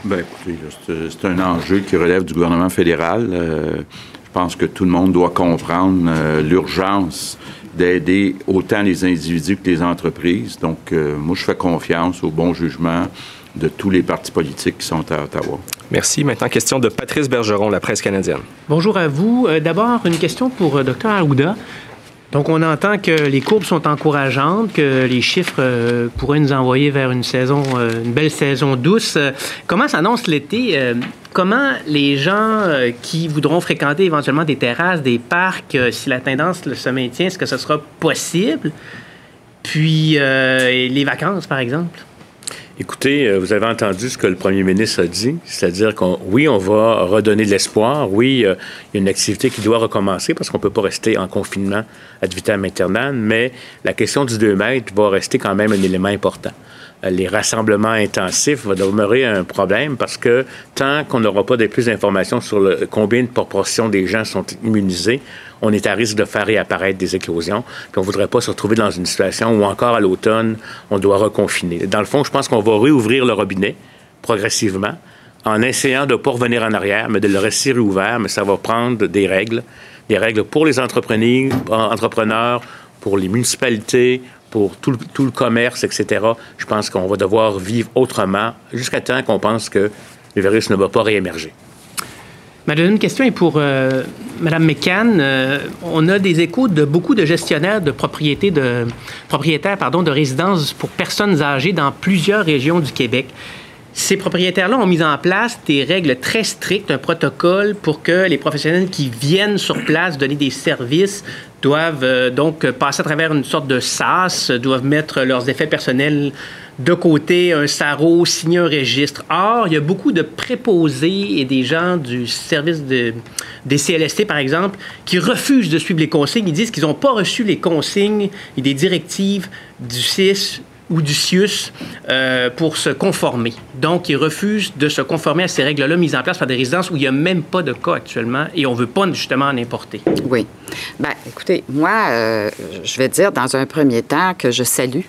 Bien, écoutez, c'est un enjeu qui relève du gouvernement fédéral. Euh, je pense que tout le monde doit comprendre euh, l'urgence d'aider autant les individus que les entreprises. Donc, euh, moi, je fais confiance au bon jugement de tous les partis politiques qui sont à Ottawa. Merci. Maintenant, question de Patrice Bergeron, la presse canadienne. Bonjour à vous. D'abord, une question pour Dr. Aouda. Donc, on entend que les courbes sont encourageantes, que les chiffres euh, pourraient nous envoyer vers une saison, euh, une belle saison douce. Euh, comment s'annonce l'été? comment les gens qui voudront fréquenter éventuellement des terrasses, des parcs, si la tendance se maintient, est-ce que ce sera possible? Puis, les vacances, par exemple? Écoutez, euh, vous avez entendu ce que le premier ministre a dit, c'est-à-dire qu'on, oui, on va redonner de l'espoir, oui, euh, il y a une activité qui doit recommencer parce qu'on ne peut pas rester en confinement ad vitam aeternam, mais la question du 2 mètres va rester quand même un élément important. Les rassemblements intensifs vont demeurer un problème parce que tant qu'on n'aura pas de plus d'informations sur combien de proportions des gens sont immunisés, on est à risque de faire réapparaître des éclosions. Puis on ne voudrait pas se retrouver dans une situation où encore à l'automne, on doit reconfiner. Dans le fond, je pense qu'on va réouvrir le robinet progressivement en essayant de ne pas revenir en arrière, mais de le rester réouvert, mais ça va prendre des règles, des règles pour les entrepreneurs pour les municipalités, pour tout le, tout le commerce, etc. Je pense qu'on va devoir vivre autrement jusqu'à temps qu'on pense que le virus ne va pas réémerger. Ma deuxième question est pour euh, Mme McCann. Euh, on a des échos de beaucoup de gestionnaires de propriétés de propriétaires pardon, de résidences pour personnes âgées dans plusieurs régions du Québec. Ces propriétaires-là ont mis en place des règles très strictes, un protocole pour que les professionnels qui viennent sur place donner des services doivent euh, donc passer à travers une sorte de SAS, doivent mettre leurs effets personnels de côté un SARO, signer un registre. Or, il y a beaucoup de préposés et des gens du service de, des CLST, par exemple, qui refusent de suivre les consignes. Ils disent qu'ils n'ont pas reçu les consignes et des directives du CIS ou du CIUS euh, pour se conformer. Donc, ils refusent de se conformer à ces règles-là mises en place par des résidences où il n'y a même pas de cas actuellement et on ne veut pas justement en importer. Oui. Bien, écoutez, moi, euh, je vais dire dans un premier temps que je salue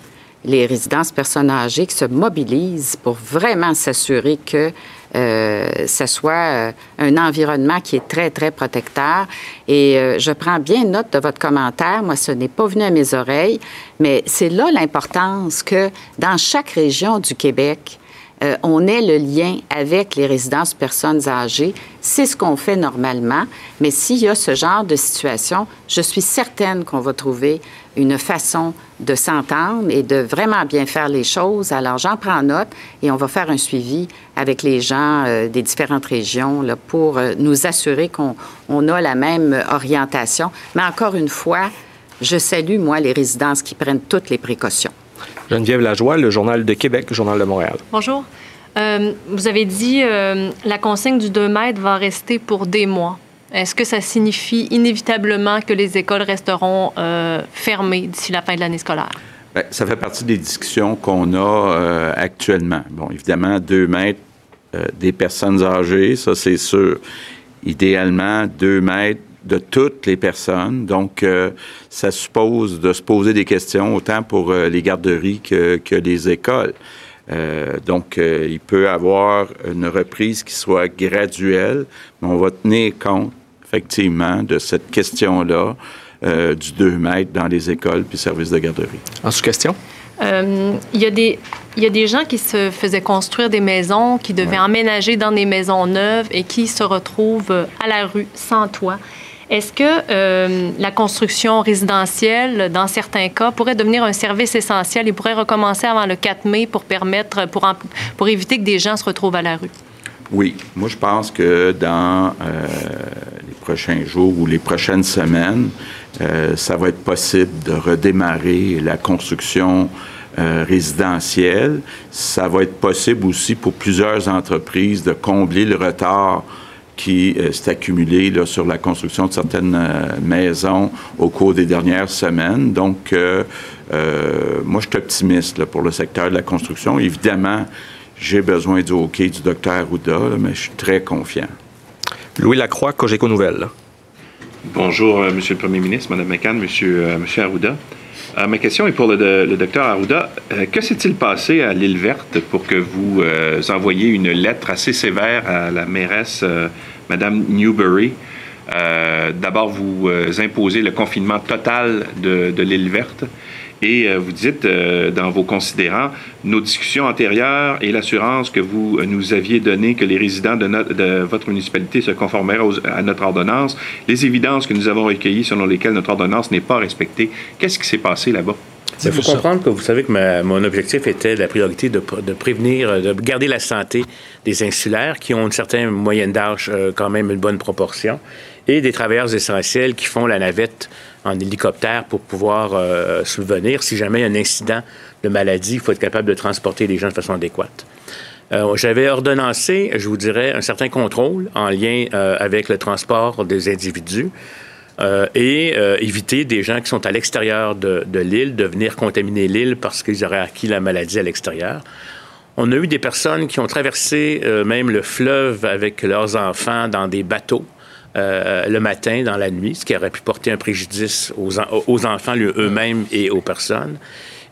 les résidences personnes âgées qui se mobilisent pour vraiment s'assurer que euh, ce soit euh, un environnement qui est très, très protecteur. Et euh, je prends bien note de votre commentaire. Moi, ce n'est pas venu à mes oreilles, mais c'est là l'importance que dans chaque région du Québec, euh, on ait le lien avec les résidences personnes âgées. C'est ce qu'on fait normalement. Mais s'il y a ce genre de situation, je suis certaine qu'on va trouver une façon de s'entendre et de vraiment bien faire les choses. Alors, j'en prends note et on va faire un suivi avec les gens euh, des différentes régions pour euh, nous assurer qu'on on a la même orientation. Mais encore une fois, je salue, moi, les résidences qui prennent toutes les précautions. Geneviève Lajoie, le Journal de Québec, le Journal de Montréal. Bonjour. Euh, vous avez dit euh, la consigne du 2 mètres va rester pour des mois. Est-ce que ça signifie inévitablement que les écoles resteront euh, fermées d'ici la fin de l'année scolaire? Bien, ça fait partie des discussions qu'on a actuellement. Bon, évidemment, 2 mètres des personnes âgées, ça c'est sûr. Idéalement, 2 mètres de toutes les personnes. Donc, euh, ça suppose de se poser des questions autant pour euh, les garderies que, que les écoles. Euh, donc, il peut y avoir une reprise qui soit graduelle, mais on va tenir compte effectivement de cette question-là du 2 mètres dans les écoles puis services de garderie. En sous-question? il, y a des, il y a des gens qui se faisaient construire des maisons, qui devaient emménager dans des maisons neuves et qui se retrouvent à la rue sans toit. Est-ce que euh, la construction résidentielle, dans certains cas, pourrait devenir un service essentiel et pourrait recommencer avant le 4 mai pour permettre, pour, éviter que des gens se retrouvent à la rue? Oui, moi je pense que dans euh, les prochains jours ou les prochaines semaines, euh, ça va être possible de redémarrer la construction résidentielle. Ça va être possible aussi pour plusieurs entreprises de combler le retard qui euh, s'est accumulé là, sur la construction de certaines euh, maisons au cours des dernières semaines. Donc, euh, moi, je suis optimiste pour le secteur de la construction. Évidemment, j'ai besoin du hockey du docteur Arruda, mais je suis très confiant. Louis Lacroix, Cogeco Nouvelles. Bonjour, Monsieur le Premier ministre, Mme McCann, Monsieur, Monsieur Arruda. Ma question est pour le, docteur Arruda. que s'est-il passé à l'île verte pour que vous envoyiez une lettre assez sévère à la mairesse Madame Newberry? Euh, d'abord, vous euh, imposez le confinement total de, l'île verte. Et euh, vous dites dans vos considérants, nos discussions antérieures et l'assurance que vous nous aviez donnée que les résidents de, votre municipalité se conformeraient à notre ordonnance, les évidences que nous avons recueillies selon lesquelles notre ordonnance n'est pas respectée. Qu'est-ce qui s'est passé là-bas? Il faut comprendre que vous savez que mon objectif était la priorité de, prévenir, de garder la santé des insulaires qui ont une certaine moyenne d'âge, euh, quand même une bonne proportion, et des travailleurs essentiels qui font la navette en hélicoptère pour pouvoir euh, subvenir. Si jamais il y a un incident de maladie, il faut être capable de transporter les gens de façon adéquate. Euh, J'avais ordonnancé, je vous dirais, un certain contrôle en lien euh, avec le transport des individus. Et éviter des gens qui sont à l'extérieur de, l'île de venir contaminer l'île parce qu'ils auraient acquis la maladie à l'extérieur. On a eu des personnes qui ont traversé même le fleuve avec leurs enfants dans des bateaux. Le matin, dans la nuit, ce qui aurait pu porter un préjudice aux, aux enfants eux-mêmes et aux personnes.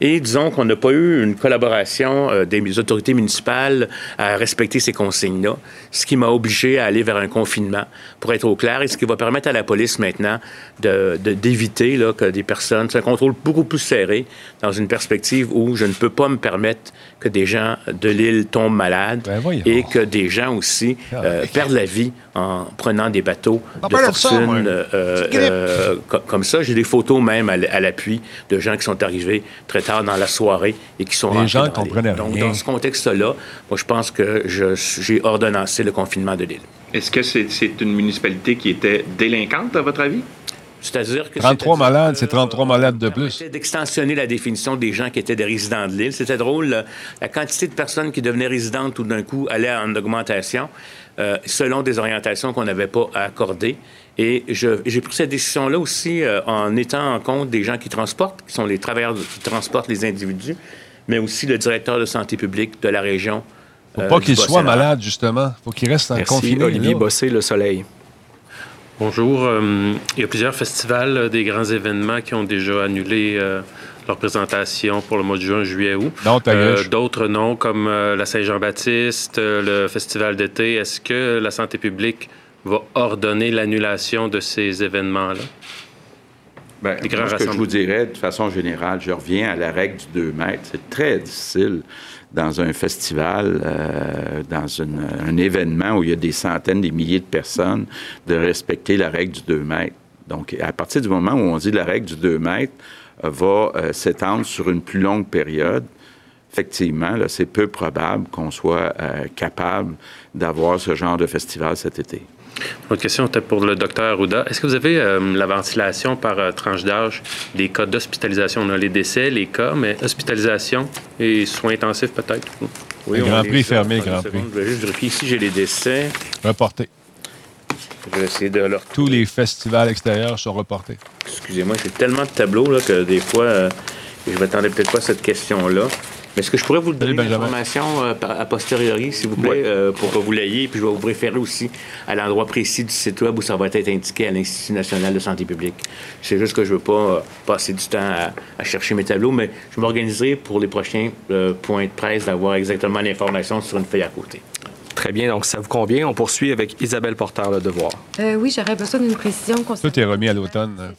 Et disons qu'on n'a pas eu une collaboration euh, des autorités municipales à respecter ces consignes-là, ce qui m'a obligé à aller vers un confinement, pour être au clair, et ce qui va permettre à la police maintenant d'éviter de, que des personnes, c'est un contrôle beaucoup plus serré dans une perspective où je ne peux pas me permettre que des gens de l'île tombent malades ben et que des gens aussi ah, euh, perdent la vie en prenant des bateaux de fortune euh, comme ça. J'ai des photos même à l'appui de gens qui sont arrivés très tard dans la soirée et qui sont Les gens comprenaient rien. Donc, dans ce contexte-là, moi, je pense que j'ai ordonnancé le confinement de l'île. Est-ce que c'est une municipalité qui était délinquante, à votre avis? C'est-à-dire que 33 malades, c'est 33 malades de plus. d'extensionner la définition des gens qui étaient des résidents de l'île. C'était drôle, la quantité de personnes qui devenaient résidentes tout d'un coup allait en augmentation euh, selon des orientations qu'on n'avait pas accordées. Et j'ai pris cette décision-là aussi euh, en étant en compte des gens qui transportent, qui sont les travailleurs qui transportent les individus, mais aussi le directeur de santé publique de la région. Faut pas euh, qu'il soit malade, justement. Faut qu'il reste en confinement. Olivier Bossé, Le Soleil. Bonjour. Euh, il y a plusieurs festivals, des grands événements qui ont déjà annulé leur présentation pour le mois de juin, juillet, août. D'autres non, comme la Saint-Jean-Baptiste, le festival d'été. Est-ce que la santé publique va ordonner l'annulation de ces événements-là? Bien, ce que je vous dirais, de façon générale, je reviens à la règle du 2 mètres. C'est très difficile dans un festival, euh, dans un événement où il y a des centaines, des milliers de personnes, de respecter la règle du 2 mètres. Donc, à partir du moment où on dit la règle du 2 mètres va euh, s'étendre sur une plus longue période, effectivement, c'est peu probable qu'on soit euh, capable d'avoir ce genre de festival cet été. Autre question était pour le docteur Arruda. Est-ce que vous avez euh, la ventilation par euh, tranche d'âge des cas d'hospitalisation? On a les décès, les cas, mais hospitalisation et soins intensifs peut-être? Oui, Grand Prix fermé, Grand Prix. Je vais juste vérifier ici, j'ai les décès. Reportés. Je vais essayer de leur... Tous les festivals extérieurs sont reportés. Excusez-moi, j'ai tellement de tableaux là, que des fois, euh, je ne m'attendais peut-être pas à cette question-là. Est-ce que je pourrais vous donner l'information euh, a posteriori, s'il vous plaît, euh, pour que vous l'ayez, puis je vais vous référer aussi à l'endroit précis du site web où ça va être indiqué à l'Institut national de santé publique. C'est juste que je ne veux pas euh, passer du temps à, chercher mes tableaux, mais je m'organiserai pour les prochains points de presse d'avoir exactement l'information sur une feuille à côté. Très bien. Donc, ça vous convient. On poursuit avec Isabelle Porter, le devoir. Euh, oui, j'aurais besoin d'une précision concernant. Tout est remis à l'automne.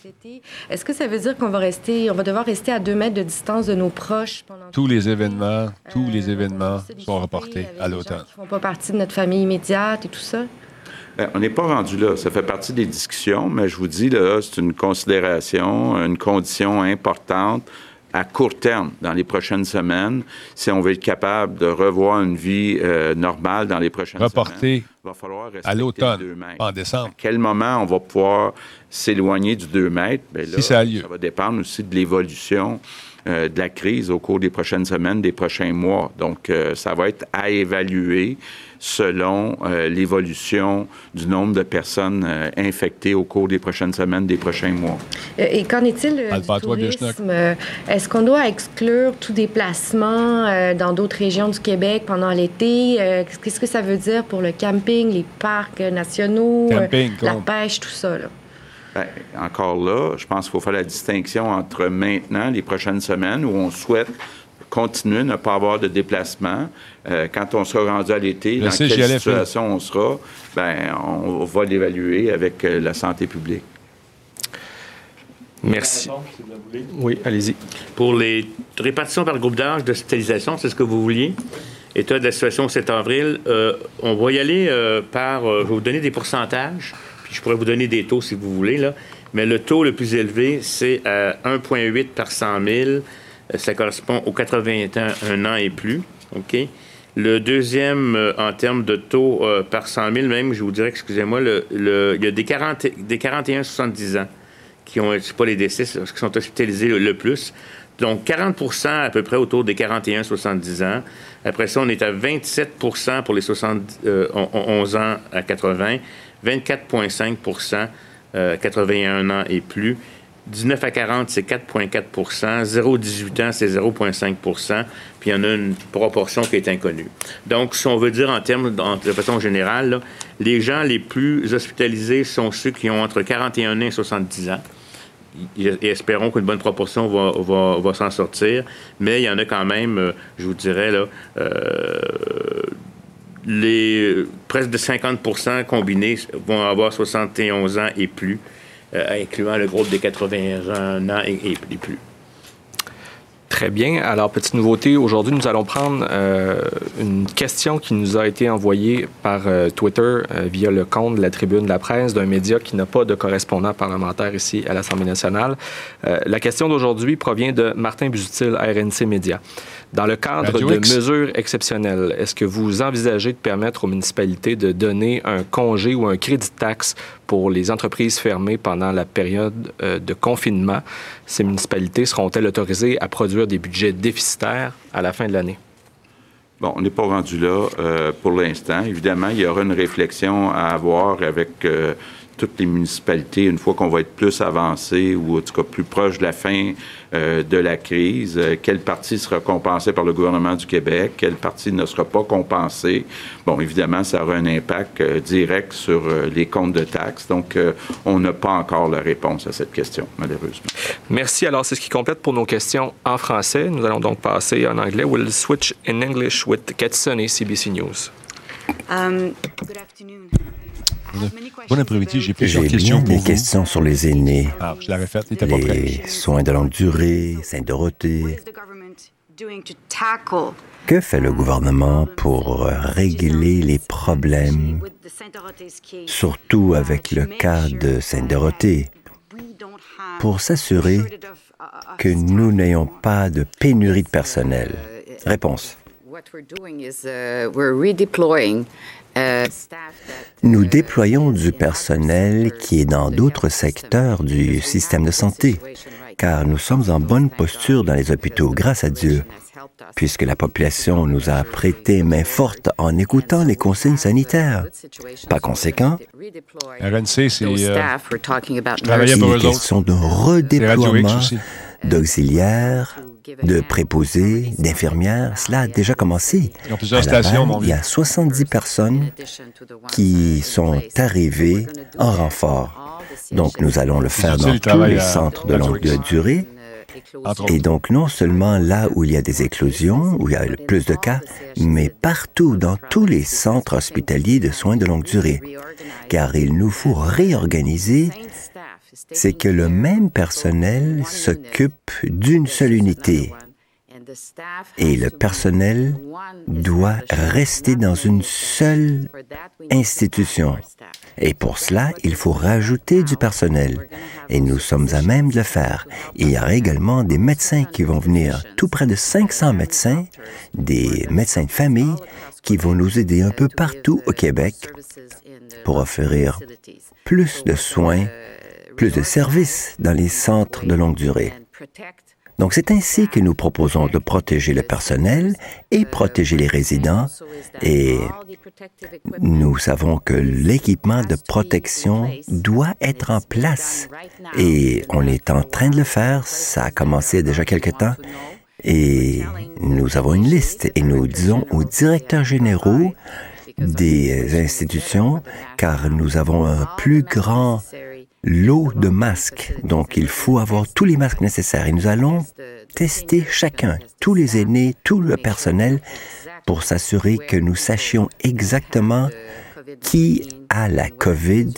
Est-ce que ça veut dire qu'on va rester, on va devoir rester à deux mètres de distance de nos proches pendant tous les événements, tous les euh, événements sont reportés à l'automne. Qui font pas partie de notre famille immédiate et tout ça? Ben, on n'est pas rendu là. Ça fait partie des discussions, mais je vous dis, là, c'est une considération, une condition importante à court terme, dans les prochaines semaines, si on veut être capable de revoir une vie euh, normale dans les prochaines Reporter semaines, va falloir à l'automne, en décembre. À quel moment on va pouvoir s'éloigner du 2 mètres? Bien, là, si ça, a lieu. ça va dépendre aussi de l'évolution euh, de la crise au cours des prochaines semaines, des prochains mois. Donc, euh, ça va être à évaluer selon euh, l'évolution du nombre de personnes infectées au cours des prochaines semaines, des prochains mois. Et qu'en est-il du tourisme? Est-ce qu'on doit exclure tout déplacement dans d'autres régions du Québec pendant l'été? Qu'est-ce que ça veut dire pour le camping, les parcs nationaux, la pêche, tout ça? Là? Ben, encore là, je pense qu'il faut faire la distinction entre maintenant, les prochaines semaines, où on souhaite continuer, ne pas avoir de déplacement. Euh, quand on sera rendu à l'été, dans quelle situation on sera, ben, on va l'évaluer avec euh, la santé publique. Merci. Oui, allez-y. Pour les répartitions par groupe d'âge d'hospitalisation, c'est ce que vous vouliez? État de la situation 7 avril, euh, on va y aller par, je vais vous donner des pourcentages je pourrais vous donner des taux si vous voulez, là. Mais le taux le plus élevé, c'est à 1,8 par 100 000. Euh, ça correspond aux 81 ans et plus. OK? Le deuxième, euh, en termes de taux euh, par 100 000, même, je vous dirais, excusez-moi, le, il y a des, 40, des 41-70 ans qui ont, c'est pas les décès, qui sont hospitalisés le, plus. Donc, 40% à peu près autour des 41-70 ans. Après ça, on est à 27% pour les 71 ans à 80 24,5% 81 ans et plus. 19 à 40, c'est 4,4% 0 18 ans, c'est 0,5% puis il y en a une proportion qui est inconnue. Donc, si on veut dire en termes, de façon générale, les gens les plus hospitalisés sont ceux qui ont entre 41 ans et 70 ans. Et espérons qu'une bonne proportion va, s'en sortir. Mais il y en a quand même, euh, je vous dirais, là, euh, les presque de 50% combinés vont avoir 71 ans et plus, incluant le groupe des 81 ans et, plus. Très bien. Alors, petite nouveauté, aujourd'hui, nous allons prendre euh, une question qui nous a été envoyée par euh, Twitter via le compte de la Tribune de la presse d'un média qui n'a pas de correspondant parlementaire ici à l'Assemblée nationale. la question d'aujourd'hui provient de Martin Busutil, RNC Média. Dans le cadre de mesures exceptionnelles, est-ce que vous envisagez de permettre aux municipalités de donner un congé ou un crédit de taxe pour les entreprises fermées pendant la période euh, de confinement? Ces municipalités seront-elles autorisées à produire des budgets déficitaires à la fin de l'année? Bon, on n'est pas rendu là euh, pour l'instant. Évidemment, il y aura une réflexion à avoir avec euh, toutes les municipalités, une fois qu'on va être plus avancé ou en tout cas plus proche de la fin euh, de la crise, euh, quelle partie sera compensée par le gouvernement du Québec, quelle partie ne sera pas compensée? Bon, évidemment, ça aura un impact euh, direct sur les comptes de taxes. Donc, on n'a pas encore la réponse à cette question, malheureusement. Merci. Alors, c'est ce qui complète pour nos questions en français. Nous allons donc passer en anglais. We'll switch in English with Katsune, CBC News. Um, good afternoon. Bon après-midi, j'ai plusieurs questions pour des questions sur les aînés. Ah, je l'avais faite, il pas Les soins de longue durée, Sainte-Dorothée. Que fait le gouvernement pour régler les problèmes, surtout avec le cas de Sainte-Dorothée, pour s'assurer que nous n'ayons pas de pénurie de personnel? Réponse. Nous déployons du personnel qui est dans d'autres secteurs du système de santé, car nous sommes en bonne posture dans les hôpitaux, grâce à Dieu, puisque la population nous a prêté main forte en écoutant les consignes sanitaires. Par conséquent, RNC, c'est... Euh, une question de redéploiement d'auxiliaires, de préposés, d'infirmières. Cela a déjà commencé. il y a 70 personnes qui sont arrivées en renfort. Donc, nous allons le faire dans tous les centres de longue durée. Et donc, non seulement là où il y a des éclosions, où il y a le plus de cas, mais partout dans tous les centres hospitaliers de soins de longue durée. Car il nous faut réorganiser c'est que le même personnel s'occupe d'une seule unité et le personnel doit rester dans une seule institution. Et pour cela, il faut rajouter du personnel. Et nous sommes à même de le faire. Il y aura également des médecins qui vont venir, tout près de 500 médecins, des médecins de famille qui vont nous aider un peu partout au Québec pour offrir plus de soins plus de services dans les centres de longue durée. Donc c'est ainsi que nous proposons de protéger le personnel et protéger les résidents et nous savons que l'équipement de protection doit être en place et on est en train de le faire. Ça a commencé déjà quelque temps et nous avons une liste et nous disons aux directeurs généraux des institutions, car nous avons un plus grand l'eau de masques. Donc, il faut avoir tous les masques nécessaires. Et nous allons tester chacun, tous les aînés, tout le personnel, pour s'assurer que nous sachions exactement qui a la COVID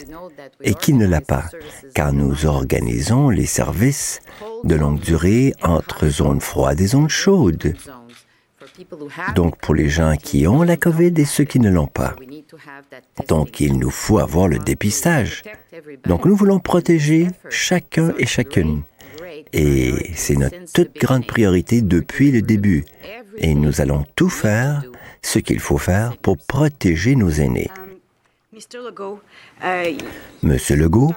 et qui ne l'a pas, car nous organisons les services de longue durée entre zones froides et zones chaudes. Donc pour les gens qui ont la COVID et ceux qui ne l'ont pas. Donc il nous faut avoir le dépistage. Donc nous voulons protéger chacun et chacune. Et c'est notre toute grande priorité depuis le début. Et nous allons tout faire, ce qu'il faut faire pour protéger nos aînés. Monsieur Legault,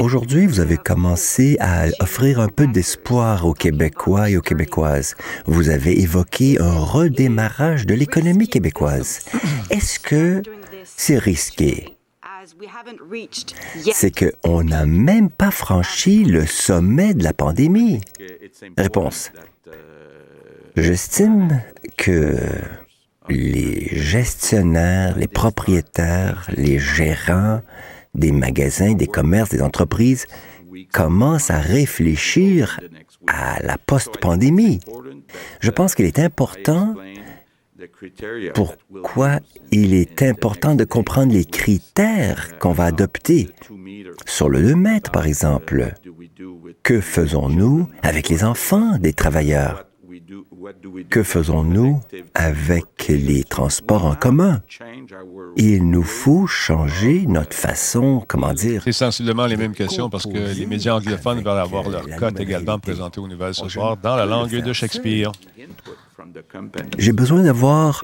Aujourd'hui, vous avez commencé à offrir un peu d'espoir aux Québécois et aux Québécoises. Vous avez évoqué un redémarrage de l'économie québécoise. Est-ce que c'est risqué? C'est qu'on n'a même pas franchi le sommet de la pandémie. Réponse. J'estime que les gestionnaires, les propriétaires, les gérants des magasins, des commerces, des entreprises commencent à réfléchir à la post-pandémie. Je pense qu'il est important pourquoi il est important de comprendre les critères qu'on va adopter. Sur le 2 mètres, par exemple, que faisons-nous avec les enfants des travailleurs? Que faisons-nous avec les transports en commun? Il nous faut changer notre façon, comment dire? C'est sensiblement les mêmes questions parce que les médias anglophones veulent avoir leur cote également présentée aux nouvelles ce soir dans la langue de Shakespeare. J'ai besoin d'avoir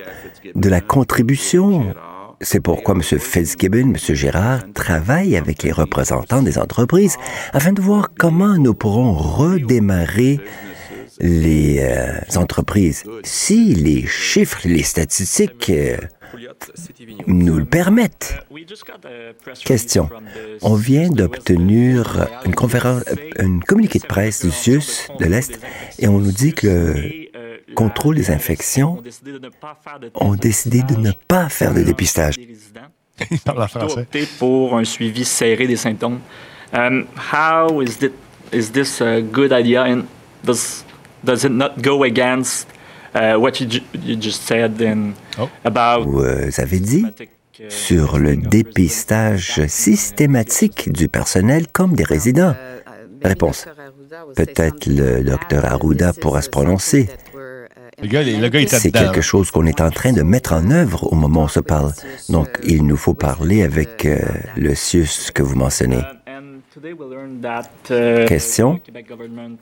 de la contribution. C'est pourquoi M. Fitzgibbon, M. Gérard travaillent avec les représentants des entreprises afin de voir comment nous pourrons redémarrer les euh, entreprises. Si les chiffres, les statistiques euh, nous le permettent. Question. On vient d'obtenir une conférence, une communiqué de presse du CIUS de l'Est et on nous dit que le contrôle des infections ont décidé de ne pas faire de dépistage. Il parle français. pour un suivi serré des symptômes. Um, how is, this, is this a good idea and does does it not go against what you, you, just said in, oh. about Vous avez dit sur le dépistage systématique du personnel comme des résidents? Réponse. Peut-être le docteur Arruda pourra se prononcer. C'est quelque chose qu'on est en train de mettre en œuvre au moment où on se parle. Donc, il nous faut parler avec euh, le CIUS que vous mentionnez. Question.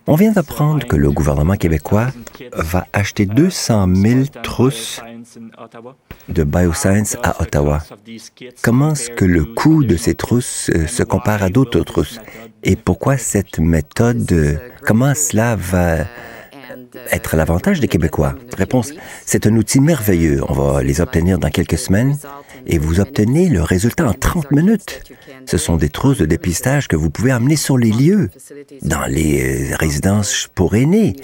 On vient d'apprendre que le gouvernement québécois va acheter 200 000 trousses de bioscience à Ottawa. Comment est-ce que le coût de ces trousses euh, se compare à d'autres trousses? Et pourquoi cette méthode, euh, comment cela va être l'avantage des Québécois? Réponse, c'est un outil merveilleux. On va les obtenir dans quelques semaines et vous obtenez le résultat en 30 minutes. Ce sont des trousses de dépistage que vous pouvez amener sur les lieux, dans les euh, résidences pour aînés,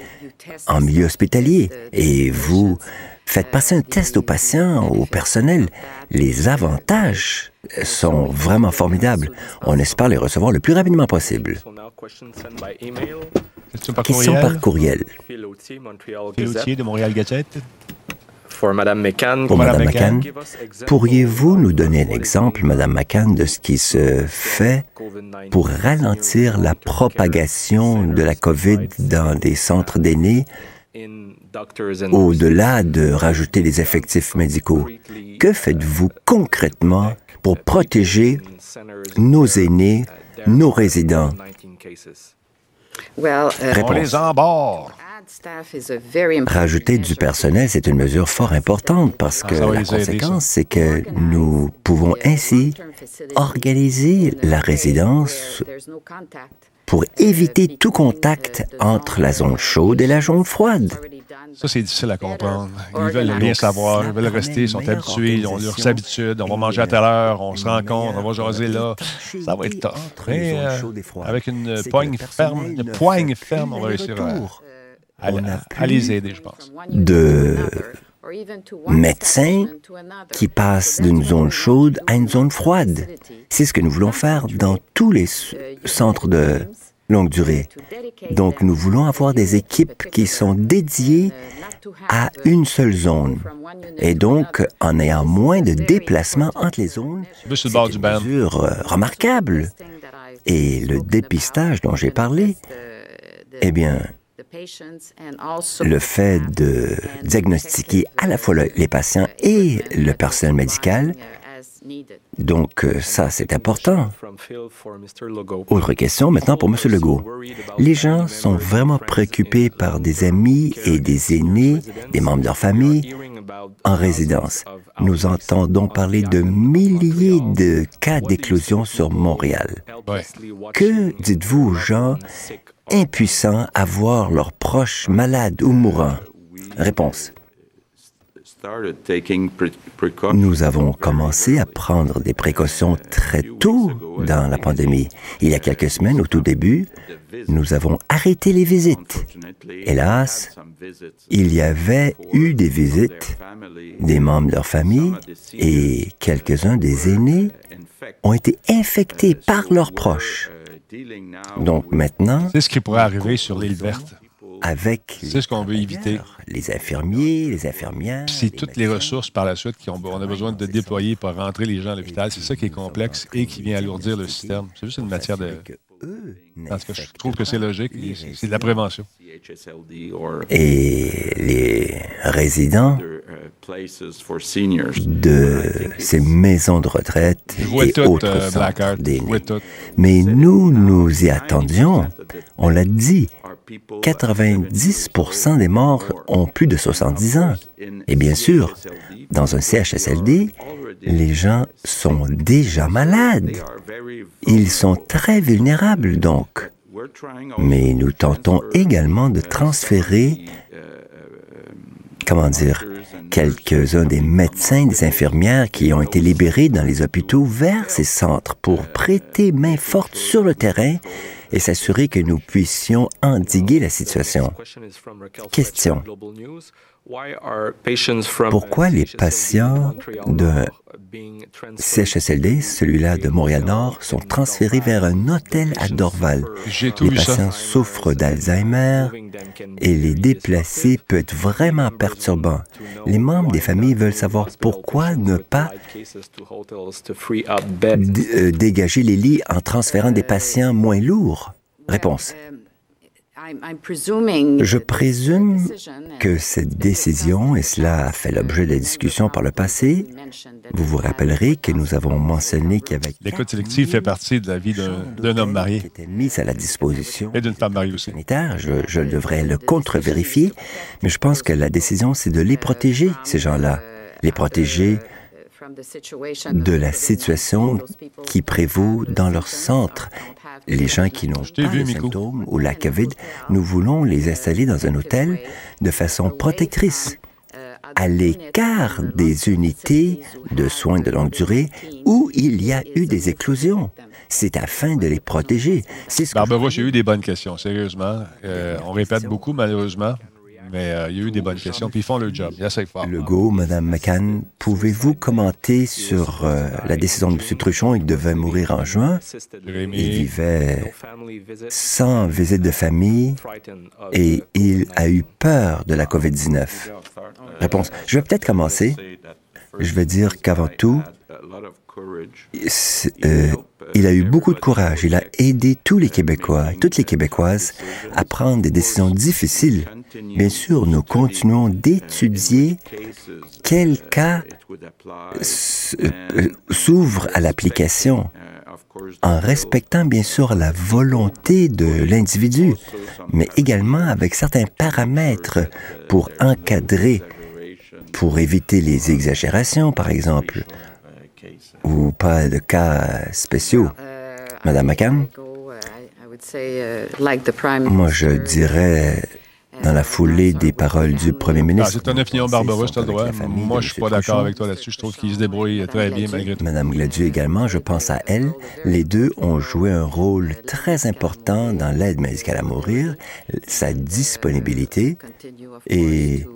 en milieu hospitalier, et vous faites passer un test aux patients, au personnel. Les avantages sont vraiment formidables. On espère les recevoir le plus rapidement possible. Question par courriel. de Montréal Gazette. Pour Mme McCann, pourriez-vous nous donner un exemple, Mme McCann, de ce qui se fait pour ralentir la propagation de la COVID dans des centres d'aînés au-delà de rajouter des effectifs médicaux? Que faites-vous concrètement pour protéger nos aînés, nos résidents? Euh, On les embarque. Rajouter du personnel, c'est une mesure fort importante parce que la conséquence, c'est que nous pouvons ainsi organiser la résidence pour éviter tout contact entre la zone chaude et la zone froide. Ça, c'est difficile à comprendre. Ils veulent rien savoir, ils veulent rester, ils sont habitués, ils ont leurs habitudes. On va manger à telle heure, on se rencontre, on va jaser là. Ça va être tough. Mais, euh, avec une poigne ferme, une poigne ferme, on va réussir à, à les aider, je pense. De médecins qui passent d'une zone chaude à une zone froide. C'est ce que nous voulons faire dans tous les centres de longue durée. Donc, nous voulons avoir des équipes qui sont dédiées à une seule zone. Et donc, en ayant moins de déplacements entre les zones, c'est une mesure euh, remarquable. Et le dépistage dont j'ai parlé, eh bien, le fait de diagnostiquer à la fois les patients et le personnel médical donc euh, ça, c'est important. Autre question maintenant pour M. Legault. Les gens sont vraiment préoccupés par des amis et des aînés, des membres de leur famille en résidence. Nous entendons parler de milliers de cas d'éclosion sur Montréal. Que dites-vous aux gens impuissants à voir leurs proches malades ou mourants? Réponse. Nous avons commencé à prendre des précautions très tôt dans la pandémie. Il y a quelques semaines, au tout début, nous avons arrêté les visites. Hélas, il y avait eu des visites des membres de leur famille et quelques-uns des aînés ont été infectés par leurs proches. Donc maintenant... C'est ce qui pourrait arriver sur l'île verte avec c'est ce qu'on veut éviter. Les infirmiers, les infirmières. C'est toutes les ressources par la suite qu'on a besoin de déployer pour rentrer les gens à l'hôpital. C'est ça qui est complexe et qui vient alourdir le système. C'est juste une matière de. Parce que je trouve que c'est logique. C'est de la prévention. Et les résidents de ces maisons de retraite et autres euh, centres Mais nous, nous y attendions. On l'a dit, 90% des morts ont plus de 70 ans. Et bien sûr, dans un CHSLD, les gens sont déjà malades. Ils sont très vulnérables donc. Mais nous tentons également de transférer, comment dire, quelques-uns des médecins, des infirmières qui ont été libérés dans les hôpitaux vers ces centres pour prêter main forte sur le terrain et s'assurer que nous puissions endiguer la situation. Question. Pourquoi les patients de CHSLD, celui-là de Montréal-Nord, sont transférés vers un hôtel à Dorval. Les patients souffrent d'Alzheimer et les déplacer peut être vraiment perturbant. Les membres des familles veulent savoir pourquoi ne pas euh, dégager les lits en transférant des patients moins lourds? Réponse. Je présume que cette décision, et cela a fait l'objet de discussions par le passé, vous vous rappellerez que nous avons mentionné qu'il y avait... L'écoute sélective fait partie de la vie d'un homme marié. Qui était mise à la disposition. Et d'une femme mariée aussi. Je, je devrais le contre-vérifier, mais je pense que la décision, c'est de les protéger, ces gens-là. Les protéger de la situation qui prévaut dans leur centre. Les gens qui n'ont pas de symptômes ou la COVID, nous voulons les installer dans un hôtel de façon protectrice, à l'écart des unités de soins de longue durée où il y a eu des éclosions. C'est afin de les protéger. Barbara, j'ai eu des bonnes questions, sérieusement. Euh, on répète beaucoup, malheureusement mais euh, il y a eu des bonnes questions, puis ils font le job. Mme McCann, pouvez-vous commenter sur euh, la décision de M. Truchon? Il devait mourir en juin. Il vivait sans visite de famille et il a eu peur de la COVID-19. Réponse. Je vais peut-être commencer. Je vais dire qu'avant tout, euh, il a eu beaucoup de courage. Il a aidé tous les Québécois, toutes les Québécoises à prendre des décisions difficiles. Bien sûr, nous continuons d'étudier quels cas euh, s'ouvrent à l'application en respectant bien sûr la volonté de l'individu, mais également avec certains paramètres pour encadrer, pour éviter les exagérations, par exemple, ou pas de cas spéciaux. Madame McCann? Moi, je dirais dans la foulée des paroles du premier ministre. Ah, c'est une opinion Barbara, tu as le droit. Moi, je suis pas d'accord avec toi là-dessus. Je trouve qu'il se débrouille très bien malgré tout. Madame Gladu également, je pense à elle. Les deux ont joué un rôle très important dans l'aide médicale à mourir, sa disponibilité et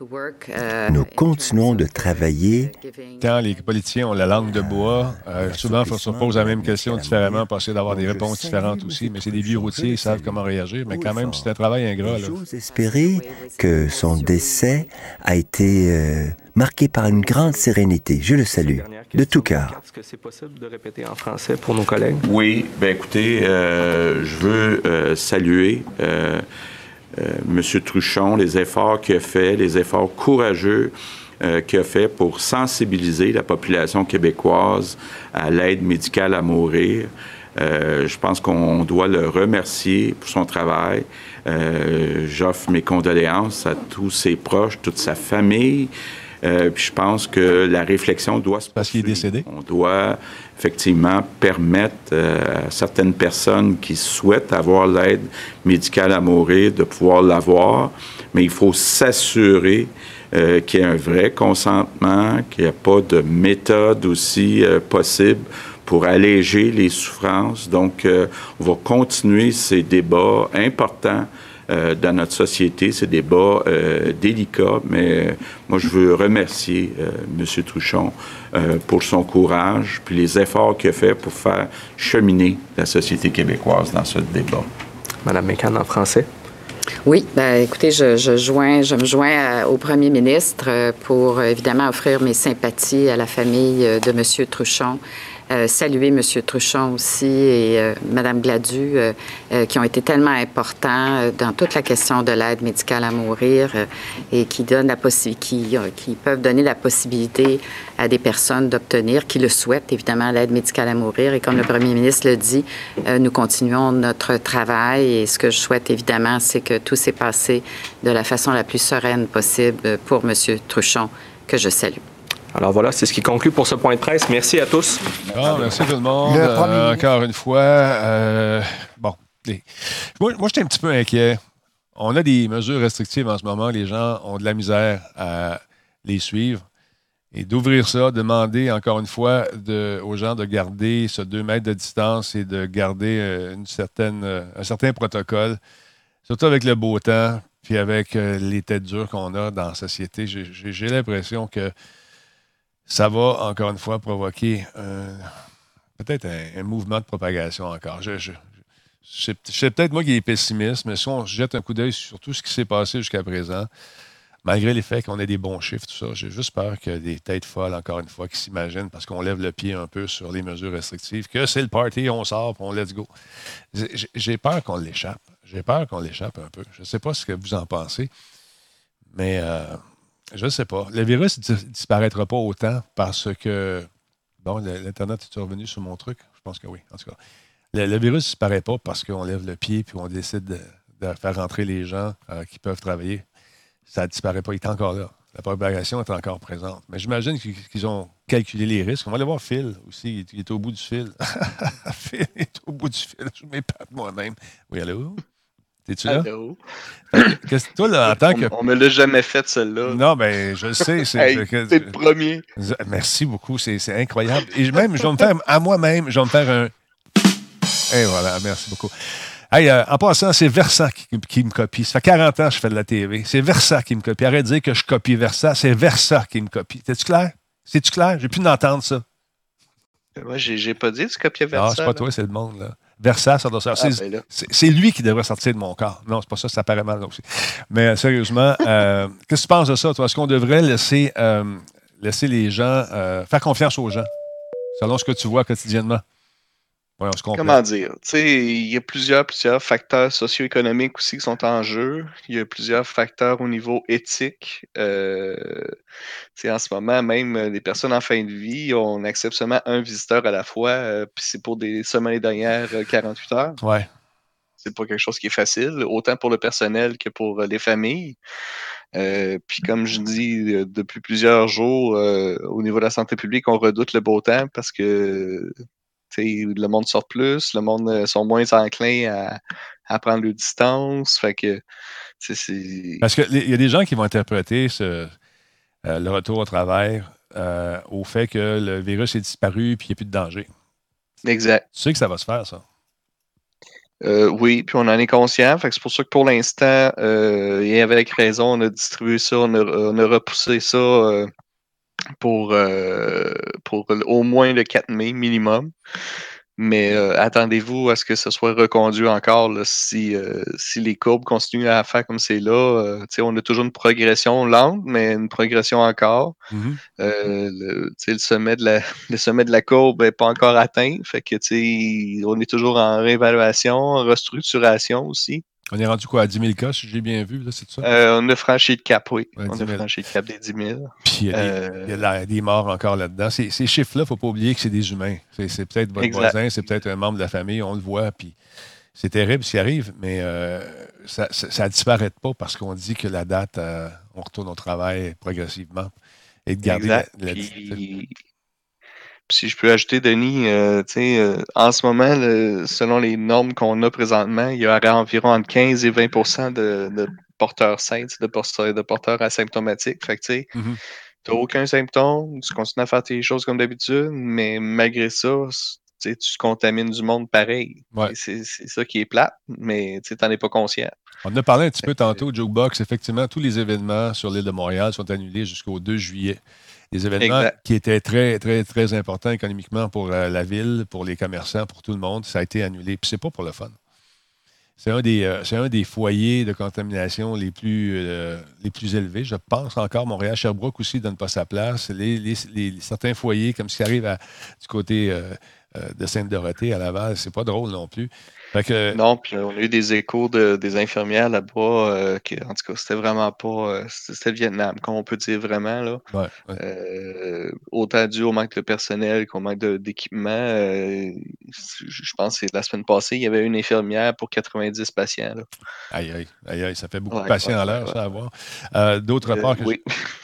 Nous continuons de travailler. Quand les politiciens ont la langue de bois, euh, souvent, on se pose la même question différemment, pour essayer d'avoir des réponses différentes aussi. Mais c'est des vieux routiers, ils savent comment réagir. Mais quand même, c'est un travail ingrat. J'ose espérer que son décès a été euh, marqué par une grande sérénité. Je le salue, de tout cœur. Est-ce que c'est possible de répéter en français pour nos collègues? Oui, bien écoutez, je veux saluer euh, M. Truchon, les efforts qu'il a fait, les efforts courageux euh, qu'il a fait pour sensibiliser la population québécoise à l'aide médicale à mourir. Euh, je pense qu'on doit le remercier pour son travail. J'offre mes condoléances à tous ses proches, toute sa famille. Puis je pense que la réflexion doit se Parce qu'il est décédé? On doit effectivement permettre euh, à certaines personnes qui souhaitent avoir l'aide médicale à mourir de pouvoir l'avoir, mais il faut s'assurer euh, qu'il y ait un vrai consentement, qu'il n'y ait pas de méthode aussi euh, possible pour alléger les souffrances. Donc, on va continuer ces débats importants euh, dans notre société. C'est des débats euh, délicats, mais moi, je veux remercier euh, M. Truchon pour son courage, puis les efforts qu'il a fait pour faire cheminer la société québécoise dans ce débat. Madame Mécan, en français? Oui, ben, écoutez, je, joins, je me joins au premier ministre pour évidemment offrir mes sympathies à la famille de M. Truchon euh, saluer M. Truchon aussi et euh, Mme Gladu, euh, qui ont été tellement importants dans toute la question de l'aide médicale à mourir et qui, donnent la qui, qui peuvent donner la possibilité à des personnes d'obtenir, qui le souhaitent, évidemment, l'aide médicale à mourir. Et comme le premier ministre le dit, nous continuons notre travail et ce que je souhaite, évidemment, c'est que tout s'est passé de la façon la plus sereine possible pour M. Truchon, que je salue. Alors voilà, c'est ce qui conclut pour ce point de presse. Merci à tous. Merci tout le monde. Euh, encore une fois. Euh, bon, moi, moi j'étais un petit peu inquiet. On a des mesures restrictives en ce moment. Les gens ont de la misère à les suivre. Et d'ouvrir ça, demander encore une fois de, aux gens de garder ce 2 mètres de distance et de garder euh, une certaine, un certain protocole, surtout avec le beau temps. puis avec les têtes dures qu'on a dans la société, j'ai l'impression que ça va, encore une fois, provoquer peut-être un, mouvement de propagation encore. Je, c'est peut-être moi qui est pessimiste, mais si on jette un coup d'œil sur tout ce qui s'est passé jusqu'à présent, malgré les faits qu'on ait des bons chiffres, tout ça, j'ai juste peur que des têtes folles, encore une fois, qui s'imaginent, parce qu'on lève le pied un peu sur les mesures restrictives, que c'est le party, on sort, on let's go. J'ai peur qu'on l'échappe. J'ai peur qu'on l'échappe un peu. Je ne sais pas ce que vous en pensez, mais euh, je ne sais pas. Le virus ne disparaîtra pas autant parce que. Bon, l'Internet est revenu sur mon truc? Je pense que oui, en tout cas. Le, virus ne disparaît pas parce qu'on lève le pied puis on décide de, faire rentrer les gens euh, qui peuvent travailler ça ne disparaît pas. Il est encore là. La propagation est encore présente. Mais j'imagine qu'ils ont calculé les risques. On va aller voir Phil aussi. Il est au bout du fil. Phil est au bout du fil. Je m'épate moi-même. Oui, allô? T'es-tu là? Allô? Qu'est-ce que toi, là, en tant que. On ne me l'a jamais fait, celle-là. Non, ben, je le sais. C'est le premier. Merci beaucoup. C'est incroyable. Et même, je vais me faire, à moi-même, je vais me faire un. Et voilà, merci beaucoup. Hey, euh, en passant, c'est Versa qui, me copie. Ça fait 40 ans que je fais de la TV. C'est Versa qui me copie. Arrête de dire que je copie Versa. C'est Versa qui me copie. T'es-tu clair? C'est-tu clair? J'ai plus d'entendre ça. Moi, j'ai pas dit que tu copiais Versa. Non, c'est pas toi, c'est le monde. Là. Versa, ça doit sortir. Ah, ben c'est lui qui devrait sortir de mon corps. Non, c'est pas ça, ça paraît mal aussi. Mais euh, sérieusement, euh, qu'est-ce que tu penses de ça, toi? Est-ce qu'on devrait laisser, laisser les gens, faire confiance aux gens, selon ce que tu vois quotidiennement? Comment dire? Il y a plusieurs, plusieurs facteurs socio-économiques aussi qui sont en jeu. Il y a plusieurs facteurs au niveau éthique. Euh, en ce moment, même euh, les personnes en fin de vie, on accepte seulement un visiteur à la fois, euh, puis c'est pour des semaines dernières 48 heures. Ouais. C'est pas quelque chose qui est facile, autant pour le personnel que pour les familles. puis comme je dis depuis plusieurs jours, au niveau de la santé publique, on redoute le beau temps parce que le monde sort plus, le monde euh, sont moins enclins à, prendre le distance. Fait que, Parce qu'il y a des gens qui vont interpréter ce, euh, le retour au travail euh, au fait que le virus est disparu et qu'il n'y a plus de danger. Exact. Tu sais que ça va se faire, ça? oui, puis on en est conscient. c'est pour ça que pour l'instant, et avec raison, on a distribué ça, on a repoussé ça pour, euh, pour au moins le 4 mai minimum. Mais euh, attendez-vous à ce que ce soit reconduit encore si, euh, si les courbes continuent à faire comme c'est là. on a toujours une progression lente, mais une progression encore. Mm-hmm. le, le, sommet de la, le sommet de la courbe n'est pas encore atteint. Fait que on est toujours en réévaluation, en restructuration aussi. On est rendu quoi, à 10 000 cas, si j'ai bien vu, c'est ça? Euh, on a franchi le cap, oui. on a franchi le cap des 10 000. Puis il y a, des, morts encore là-dedans. Ces, chiffres-là, il ne faut pas oublier que c'est des humains. C'est peut-être votre voisin, c'est peut-être un membre de la famille, on le voit, puis c'est terrible ce qui arrive, mais euh, ça ne disparaît pas parce qu'on dit que la date, euh, on retourne au travail progressivement. Et de garder la, si je peux ajouter, Denis, euh, euh, en ce moment, selon les normes qu'on a présentement, il y aurait environ entre 15 et 20% de, porteurs sains, de porteurs, de porteurs asymptomatiques. Fait que, tu n'as aucun symptôme, tu continues à faire tes choses comme d'habitude, mais malgré ça, tu contamines du monde pareil. C'est ça qui est plat, mais tu n'en es pas conscient. On a parlé un petit peu tantôt, Jokebox. Effectivement, tous les événements sur l'île de Montréal sont annulés jusqu'au 2 juillet des événements qui étaient très, très, très importants économiquement pour euh, la ville, pour les commerçants, pour tout le monde. Ça a été annulé. Puis c'est pas pour le fun. C'est un, des, euh, un des foyers de contamination les plus, euh, les plus élevés. Je pense encore, Montréal, Sherbrooke aussi ne donne pas sa place. Les, certains foyers, comme ce qui arrive du côté de Sainte-Dorothée à Laval, c'est pas drôle non plus. Non, puis on a eu des échos de, des infirmières là-bas, euh, qui, en tout cas, c'était vraiment pas. Euh, c'était le Vietnam, comme on peut dire vraiment. Là. Euh, autant dû au manque de personnel qu'au manque d'équipement. je pense que la semaine passée, il y avait une infirmière pour 90 patients. Là. Aïe, aïe, aïe, aïe, ça fait beaucoup de patients à l'heure, ça à voir. D'autre part,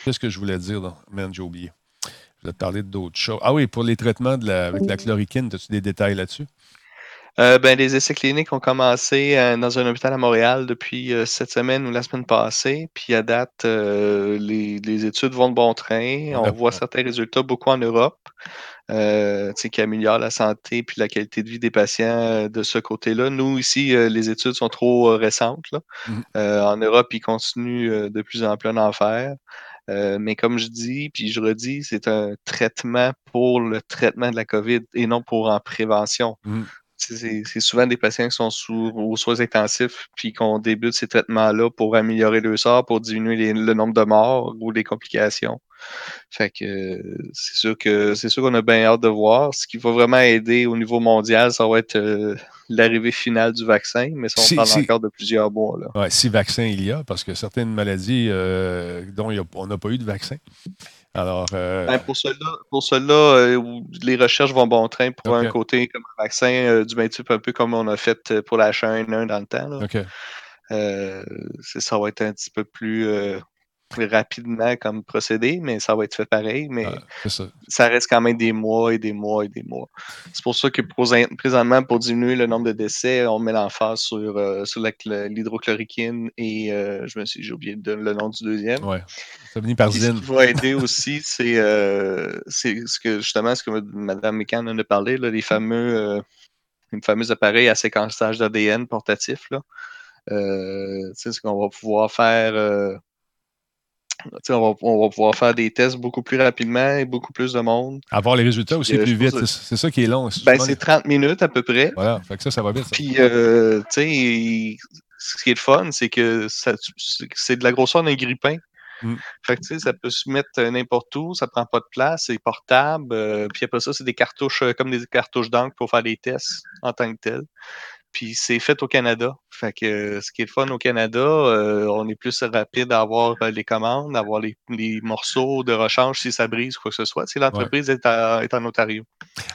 qu'est-ce que je voulais dire? Là? Man, j'ai oublié. Je voulais te parler d'autres choses. Ah oui, pour les traitements de la, avec la chloroquine, as-tu des détails là-dessus? Euh, ben, les essais cliniques ont commencé euh, dans un hôpital à Montréal depuis euh, cette semaine ou la semaine passée. Puis à date, les, études vont de bon train. On voit certains résultats beaucoup en Europe, qui améliorent la santé puis la qualité de vie des patients de ce côté-là. Nous, ici, les études sont trop récentes. Mmh. en Europe, ils continuent de plus en plus en faire. mais comme je dis, puis je redis, c'est un traitement pour le traitement de la COVID et non pour en prévention. Mmh. C'est souvent des patients qui sont sous aux soins intensifs, puis qu'on débute ces traitements-là pour améliorer le sort, pour diminuer le nombre de morts ou les complications. Fait que c'est sûr que c'est sûr qu'on a bien hâte de voir. Ce qui va vraiment aider au niveau mondial, ça va être euh, l'arrivée finale du vaccin, mais ça, on parle encore de plusieurs mois. Là. si vaccin il y a, parce que certaines maladies euh, dont on n'a pas eu de vaccin. Alors, euh, ben, pour cela, pour cela euh, les recherches vont bon train pour un côté comme un vaccin euh, du même type, un peu comme on a fait pour la H1N1 dans le temps. Là. ça va être un petit peu plus rapidement comme procédé, mais ça va être fait pareil. Mais ça. reste quand même des mois et des mois et des mois. C'est pour ça que présentement, pour diminuer le nombre de décès, on met l'emphase sur, euh, sur l'hydrochloroquine et euh, je me suis j'ai oublié le nom du deuxième. Ouais. Ça par Ce qui va aider aussi, euh, c'est ce que justement ce que Mme McCann en a parlé, là, les fameux les fameux appareils à séquençage d'ADN portatif. Là. ce qu'on va pouvoir faire on va, pouvoir faire des tests beaucoup plus rapidement et beaucoup plus de monde. Avoir les résultats aussi plus vite. C'est ça qui est long. Ben, c'est 30 minutes à peu près. Voilà, fait que ça, ça va vite. Puis, euh, tu sais, ce qui est le fun, c'est que c'est de la grosseur d'un grippin. Mm. Fait que, ça peut se mettre n'importe où, ça prend pas de place, c'est portable. Euh, puis après ça, c'est des cartouches euh, comme des cartouches d'encre pour faire des tests en tant que tel. Puis c'est fait au Canada. Fait que ce qui est fun au Canada, euh, on est plus rapide à avoir euh, les commandes, à avoir les, morceaux de rechange si ça brise ou quoi que ce soit. Si l'entreprise est, en Ontario.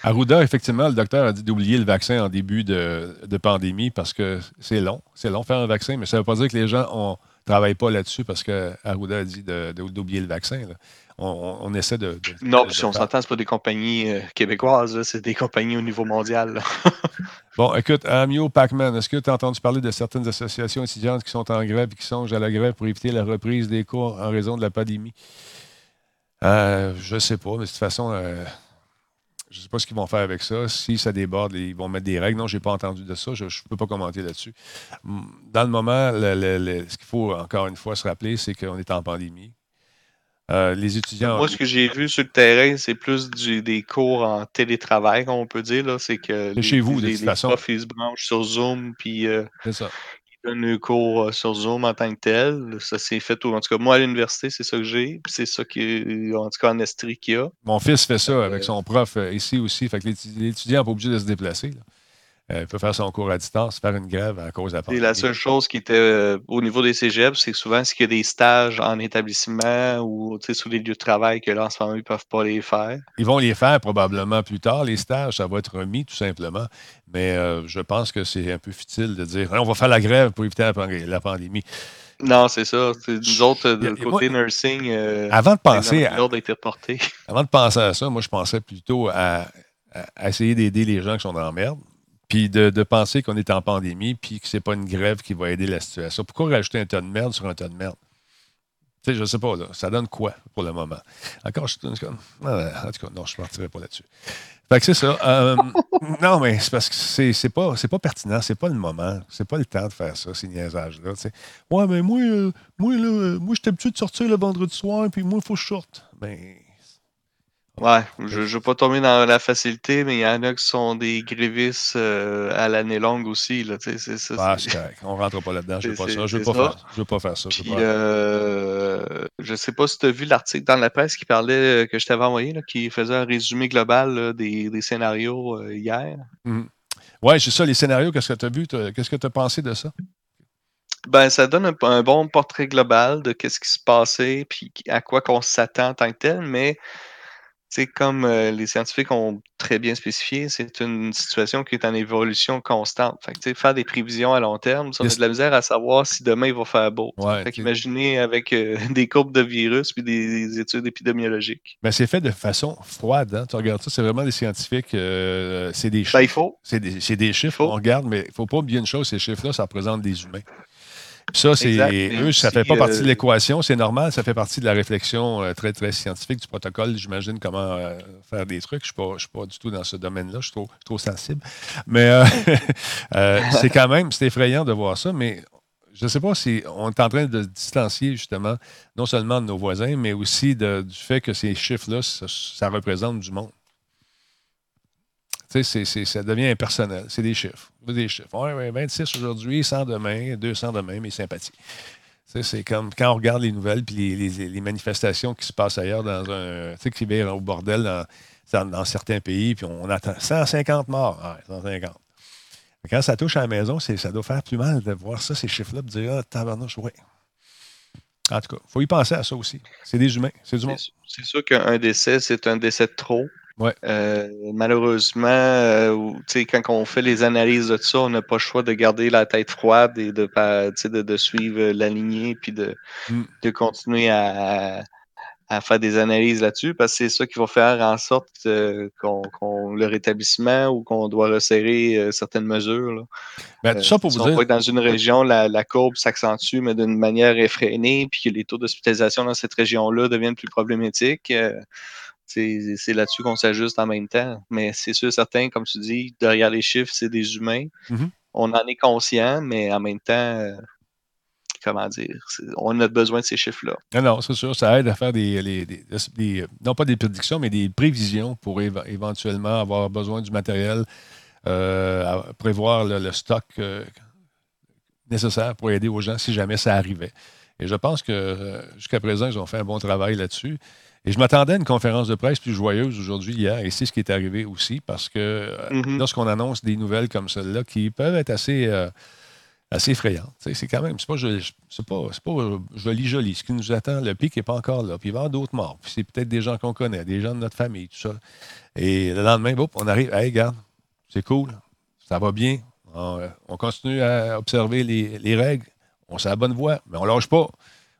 Arruda, effectivement, le docteur a dit d'oublier le vaccin en début de, pandémie parce que c'est long. C'est long faire un vaccin, mais ça ne veut pas dire que les gens ne travaillent pas là-dessus parce que Arruda a dit d'oublier le vaccin on, essaie de. non, si on s'entend, ce pas des compagnies euh, québécoises, c'est des compagnies au niveau mondial. bon, écoute, Amio Pacman, est-ce que tu as entendu parler de certaines associations étudiantes qui sont en grève et qui songent à la grève pour éviter la reprise des cours en raison de la pandémie? Euh, je ne sais pas, mais de toute façon, euh, je ne sais pas ce qu'ils vont faire avec ça. Si ça déborde, ils vont mettre des règles. Non, je n'ai pas entendu de ça. Je ne peux pas commenter là-dessus. Dans le moment, ce qu'il faut encore une fois se rappeler, c'est qu'on est en pandémie euh, les étudiants. Moi, ce que j'ai vu sur le terrain, c'est plus des cours en télétravail, on peut dire. C'est que les, chez vous, de toute façon. profs, ils se branchent sur Zoom, puis euh, ils donnent un cours euh, sur Zoom en tant que tel. Ça s'est fait tout. En tout cas, moi, à l'université, c'est ça que j'ai. Puis c'est ça qui, en tout cas, en Estrie qu'il y a. Mon fils fait ça avec son prof ici aussi. Fait que l'étudiant n'est pas obligé de se déplacer. Euh, il peut faire son cours à distance, faire une grève à cause de la pandémie. la seule chose qui était euh, au niveau des cégeps, c'est que souvent, s'il y a des stages en établissement ou sur les lieux de travail que là, en ce moment, ils ne peuvent pas les faire? Ils vont les faire probablement plus tard, les stages, ça va être remis tout simplement. Mais euh, je pense que c'est un peu futile de dire on va faire la grève pour éviter la, pandémie. Non, c'est ça. Nous autres, de côté nursing, avant de penser à. Avant de penser à ça, moi, je pensais plutôt à, à essayer d'aider les gens qui sont dans la merde puis de, penser qu'on est en pandémie, puis que c'est pas une grève qui va aider la situation. Pourquoi rajouter un tas de merde sur un tas de merde? Tu sais, je sais pas, là, ça donne quoi pour le moment? Encore, je, en tout cas, non, je ne partirai pas là-dessus. Fait que c'est ça. Euh, non, mais c'est parce que c'est, c'est pas, c'est pas pertinent, c'est pas le moment, c'est pas le temps de faire ça, ces niaisages-là. Ouais, mais moi, euh, moi, là, moi, j'étais habitué de sortir le vendredi soir, puis moi, il faut que je sorte. Ben, Ouais, je ne veux pas tomber dans la facilité, mais il y en a qui sont des grévistes euh, à l'année longue aussi. Là, c'est, ça, c'est correct. On rentre pas là-dedans. Je ne veux pas ça. Je veux pas, faire, je veux pas faire ça. Puis, je, euh, je sais pas si tu as vu l'article dans la presse qui parlait, euh, que je t'avais envoyé, là, qui faisait un résumé global des, des, scénarios euh, hier. Mmh. Oui, c'est ça, les scénarios. Qu'est-ce que tu as vu? Qu'est-ce que tu as pensé de ça? Ben, ça donne un, un bon portrait global de qu'est-ce qui se passait, puis à quoi qu'on s'attend en tant que tel, mais c'est comme euh, les scientifiques ont très bien spécifié, c'est une situation qui est en évolution constante. Fait faire des prévisions à long terme, ça, on a de la misère à savoir si demain il va faire beau. Imaginez avec euh, des courbes de virus puis des, études épidémiologiques. Mais c'est fait de façon froide. Hein. Tu regardes ça, c'est vraiment des scientifiques, euh, c'est des chiffres. Ben, il faut. C'est des, des, chiffres, on regarde, mais il ne faut pas oublier une chose, ces chiffres-là, ça représente des humains. Ça, c'est eux, ça ne fait pas partie de euh, l'équation, c'est normal, ça fait partie de la réflexion euh, très, très scientifique du protocole. J'imagine comment euh, faire des trucs. Je ne suis, pas du tout dans ce domaine-là, je suis trop, sensible. Mais c'est quand même, c'est effrayant de voir ça, mais je ne sais pas si on est en train de distancier justement non seulement de nos voisins, mais aussi du fait que ces chiffres-là, ça représente du monde ça devient impersonnel. C'est des chiffres. Des chiffres. Ouais, 26 aujourd'hui, 100 demain, 200 demain, mais sympathie. C'est comme quand on regarde les nouvelles puis les, manifestations qui se passent ailleurs dans un. Tu sais, qui vient au bordel dans, certains pays, puis on attend 150 morts. 150. Quand ça touche à la maison, ça doit faire plus mal de voir ça, ces chiffres-là, de dire Ah, tabarnouche, oui. En tout cas, il faut y penser à ça aussi. C'est des humains, c'est. C'est sûr qu'un décès, c'est un décès de trop. Euh, malheureusement, euh, quand on fait les analyses de ça, on n'a pas le choix de garder la tête froide et de, de, de suivre la lignée puis de, mm. de continuer à, à, faire des analyses là-dessus parce que c'est ça qui va faire en sorte euh, qu'on le rétablissement ou qu'on doit resserrer certaines mesures. Ben, tout ça pour vous dire... que dans une région, la, la courbe s'accentue, mais d'une manière effrénée, puis que les taux d'hospitalisation dans cette région-là deviennent plus problématiques c'est là-dessus qu'on s'ajuste en même temps. Mais c'est sûr, certain, comme tu dis, derrière les chiffres, c'est des humains. Mm-hmm. On en est conscient, mais en même temps, euh, comment dire, on a besoin de ces chiffres-là. Non, non, c'est sûr, ça aide à faire des, non pas des prédictions, mais des prévisions pour éventuellement avoir besoin du matériel, euh, à prévoir le, stock euh, nécessaire pour aider aux gens si jamais ça arrivait. Et je pense que jusqu'à présent, ils ont fait un bon travail là-dessus. Et je m'attendais à une conférence de presse plus joyeuse aujourd'hui, hier, et c'est ce qui est arrivé aussi, parce que euh, mm-hmm. lorsqu'on annonce des nouvelles comme celle-là, qui peuvent être assez, euh, assez effrayantes, c'est quand même, c'est pas, c'est pas, pas joli, joli. Ce qui nous attend, le pic n'est pas encore là. Puis il va y avoir d'autres morts. Puis c'est peut-être des gens qu'on connaît, des gens de notre famille, tout ça. Et le lendemain, on arrive, hey, regarde, c'est cool, ça va bien. On, continue à observer les, les règles. On sait la bonne voie, mais on lâche pas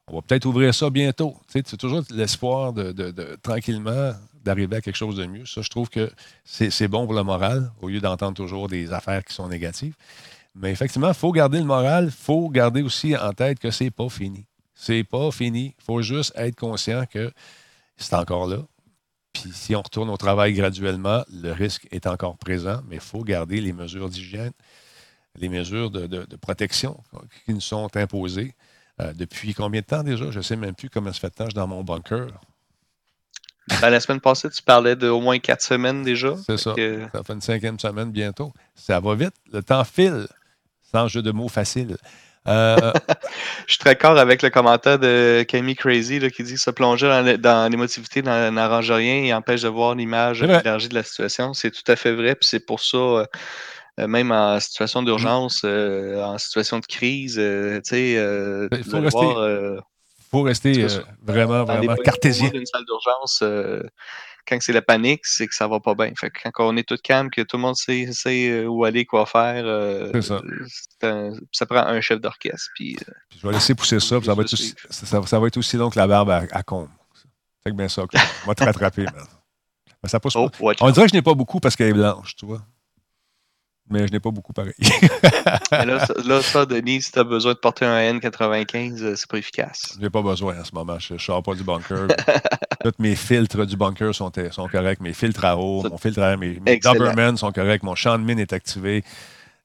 on va peut-être ouvrir ça bientôt. c'est toujours l'espoir de, tranquillement d'arriver à quelque chose de mieux. Ça, je trouve que c'est bon pour le moral, au lieu d'entendre toujours des affaires qui sont négatives. Mais effectivement, il faut garder le moral, il faut garder aussi en tête que c'est pas fini. C'est pas fini. Il faut juste être conscient que c'est encore là. Puis si on retourne au travail graduellement, le risque est encore présent, mais il faut garder les mesures d'hygiène, les mesures de, de, protection qui nous sont imposées. Euh, depuis combien de temps déjà? Je ne sais même plus comment ça fait de temps, je suis dans mon bunker. Ben, la semaine passée, tu parlais d'au moins quatre semaines déjà. C'est ça. Ça fait une cinquième semaine bientôt. Ça va vite. Le temps file. Sans jeu de mots facile. Euh, je suis très d'accord avec le commentaire de Camille Crazy qui dit que se plonger dans l'émotivité n'arrange rien et empêche de voir l'image élargie de la situation. C'est tout à fait vrai. Puis c'est pour ça. Euh, même en situation d'urgence, euh, en situation de crise, euh, tu sais, ben, il faut rester, faut rester vraiment, vraiment cartésien. Dans une salle d'urgence, quand c'est la panique, c'est que ça va pas bien. Fait quand on est tout calme, que tout le monde sait, où aller, quoi faire, ça. ça. prend un chef d'orchestre. Puis, je vais laisser pousser ça, ça va, être aussi, ça, va être aussi long que la barbe à, à combe. Fait que bien ça, on va te rattraper. Mais ça pousse oh, On dirait que je n'ai pas beaucoup parce qu'elle est blanche, tu vois mais je n'ai pas beaucoup pareil. là, ça, Denis, si tu as besoin de porter un N95, euh, c'est pas efficace. Je n'ai pas besoin en ce moment. Je ne sors pas du bunker. Tous mes filtres du bunker sont, sont corrects. Mes filtres à eau, mon filtre à mes, mes Doberman sont corrects. Mon champ de mine est activé.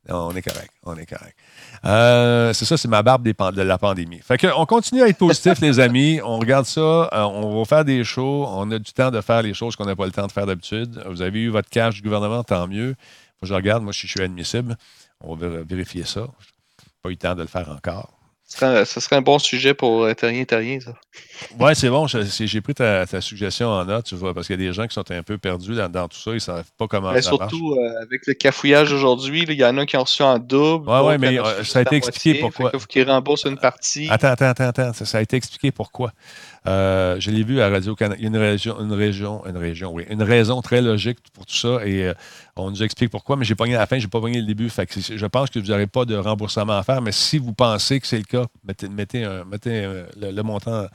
On est correct. On est correct. Euh, c'est ça, c'est ma barbe de la pandémie. Fait que, on continue à être positif, les amis. On regarde ça. Euh, on va faire des shows. On a du temps de faire les choses qu'on n'a pas le temps de faire d'habitude. Vous avez eu votre cash du gouvernement, tant mieux je regarde, moi, si je suis admissible, on va vérifier ça. Pas eu le temps de le faire encore. Ce serait, un bon sujet pour euh, Terrien Terrien, ça. Oui, c'est bon. J'ai pris ta, suggestion en note, tu vois, parce qu'il y a des gens qui sont un peu perdus dans, tout ça. Ils ne savent pas comment mais ça surtout. Euh, avec le cafouillage aujourd'hui, il y en a qui ont reçu en double. Oui, oui, mais euh, ça a été expliqué pourquoi. Il faut qu'ils remboursent une partie. Attends, attends, attends, attends. Ça, a été expliqué pourquoi. Je l'ai vu à Radio-Canada. Il y a une région, une région, une région, oui, une raison très logique pour tout ça. Et on nous explique pourquoi, mais j'ai pogné à la fin, j'ai pas pogné le début. Fait que je pense que vous n'aurez pas de remboursement à faire, mais si vous pensez que c'est le cas, mettez, mettez, le, montant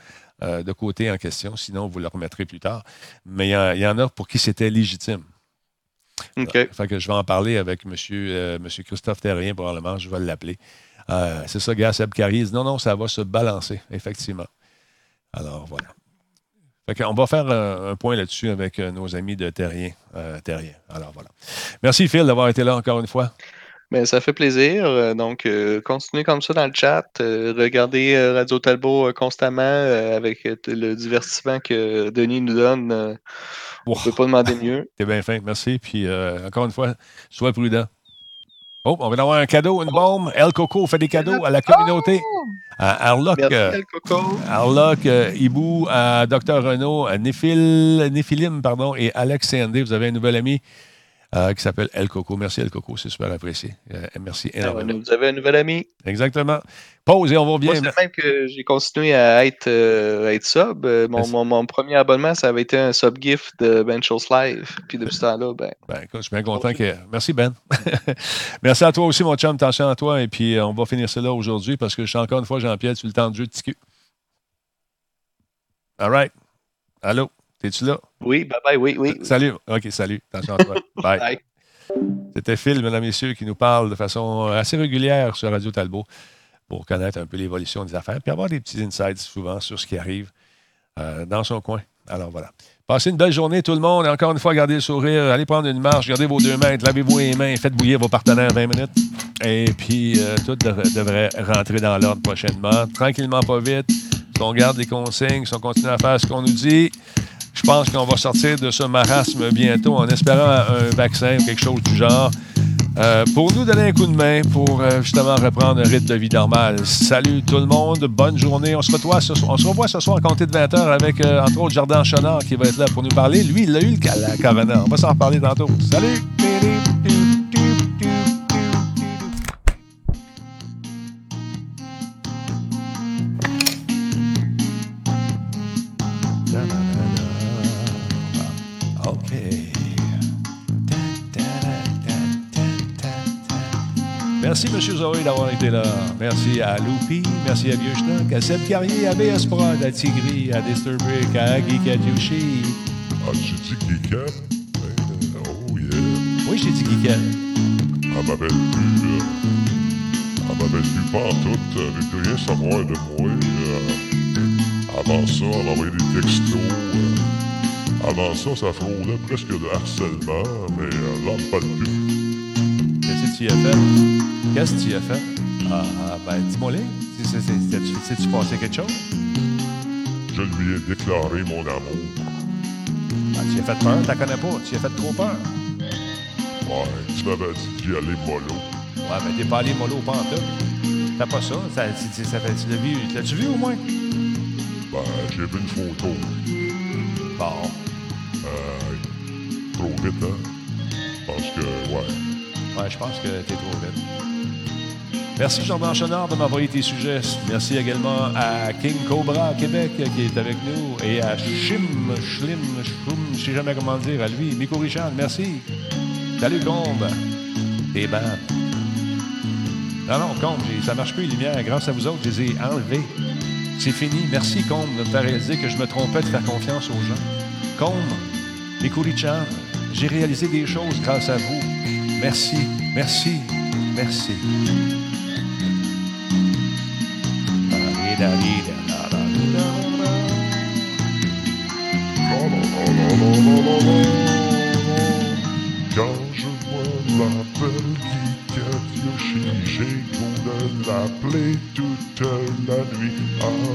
euh, de côté en question, sinon vous le remettrez plus tard. Mais il y, en a pour qui c'était légitime. OK. fait que je vais en parler avec M. Monsieur, monsieur Christophe Terrien, probablement, je vais l'appeler. Euh, c'est ça, gars, Seb Caris. Non, non, ça va se balancer, effectivement. Alors, voilà. On va faire un, point là-dessus avec euh, nos amis de Terrien. Euh, Terrien. Alors voilà. Merci Phil d'avoir été là encore une fois. Mais ça fait plaisir. Euh, donc, continuez comme ça dans le chat. regardez Radio Talbot constamment avec le divertissement que Denis nous donne. on ne peut pas demander mieux. T'es bien fin, merci. Puis, encore une fois, sois prudent. Oh, on va avoir un cadeau, une bombe. El Coco fait des cadeaux à la communauté. À Arloc, Arloc Ibou, à Dr. Renault, à Néphilim pardon, et Alex CND. Vous avez un nouvel ami euh, qui s'appelle El Coco. Merci El Coco, c'est super apprécié. Euh, merci ah énormément. vous avez un nouvel ami. Exactement. Pause et on va bien. c'est même que j'ai continué à être, euh, être sub. Mon, premier abonnement, ça avait été un sub gift de Ben Shows Live. Puis depuis ce temps-là, ben. Ben, écoute, je suis bien content que. Merci, Ben. Merci à toi aussi, mon chum. Attention à toi. Et puis, on va finir cela aujourd'hui parce que je suis encore une fois, Jean-Pierre, sur le temps de jeu de TQ. All right. Allô? Es-tu là? Oui, bye bye, oui, oui. Salut. OK, salut. Attention à toi. bye. C'était Phil, mesdames et messieurs, qui nous parle de façon assez régulière sur Radio Talbot pour connaître un peu l'évolution des affaires, puis avoir des petits insights souvent sur ce qui arrive euh, dans son coin. Alors voilà. Passez une belle journée, tout le monde. encore une fois, gardez le sourire. Allez prendre une marche, gardez vos deux mains, lavez-vous les mains, faites bouillir vos partenaires 20 minutes. Et puis, euh, tout devrait rentrer dans l'ordre prochainement. Tranquillement, pas vite. Si on garde les consignes, si on continue à faire ce qu'on nous dit, je pense qu'on va sortir de ce marasme bientôt en espérant un vaccin ou quelque chose du genre. Euh, pour nous donner un coup de main pour euh, justement reprendre un rythme de vie normal. Salut tout le monde, bonne journée. On se, revoit ce soir, on se en compter de 20 h avec, euh, entre autres, Jardin Chenard qui va être là pour nous parler. Lui, il a eu le, la Corona. On va s'en reparler tantôt. Salut! Merci, M. Zoé, d'avoir été là. Merci à Loupi, merci à Vieux à Seb Carrier, à BS Prod, à Tigri, à Disturbic, à Agui Katiushi. Ah, tu dis Kiken? Ben, oh yeah. Oui, j'ai dit Kiken. Elle m'appelle plus, là. Elle m'appelle plus pas en tout. Elle veut plus rien savoir de moi. Euh, avant ça, elle m'envoyait des textos. Euh, avant ça, ça frôlait presque de harcèlement, mais euh, là, elle me parle plus. Qu'est-ce que tu as fait? Qu'est-ce que tu as fait? Ah, ben, dis-moi-les. Sais-tu passé quelque chose? Je lui ai déclaré mon amour. Ah, tu as fait peur? La connais pas. Tu as fait trop peur. Ouais, tu m'avais dit d'y aller mollo. Ouais, mais t'es pas allé mollo au pantoute. T'as pas ça? ça, ça, ça tu l'as vu, l'as-tu vu au moins? Ben, j'ai vu une photo. Bon. Euh, trop vite, hein? Parce que, ouais. Je pense que t'es trop vite. Merci Jordan Chenard de m'envoyer tes sujets. Merci également à King Cobra Québec qui est avec nous et à Shim, Schlim, Shum, je sais jamais comment dire à lui. Miko Richard, merci. Salut Combe. T'es ban. Non, non, Combe, ça marche plus les lumières. Grâce à vous autres, je les ai enlevées. C'est fini. Merci Combe de me faire réaliser que je me trompais de faire confiance aux gens. Combe, Miko Richard, j'ai réalisé des choses grâce à vous. Merci, merci, merci. Quand je vois la belle Kikette Yoshi, j'ai goût de l'appeler toute la nuit. Ah.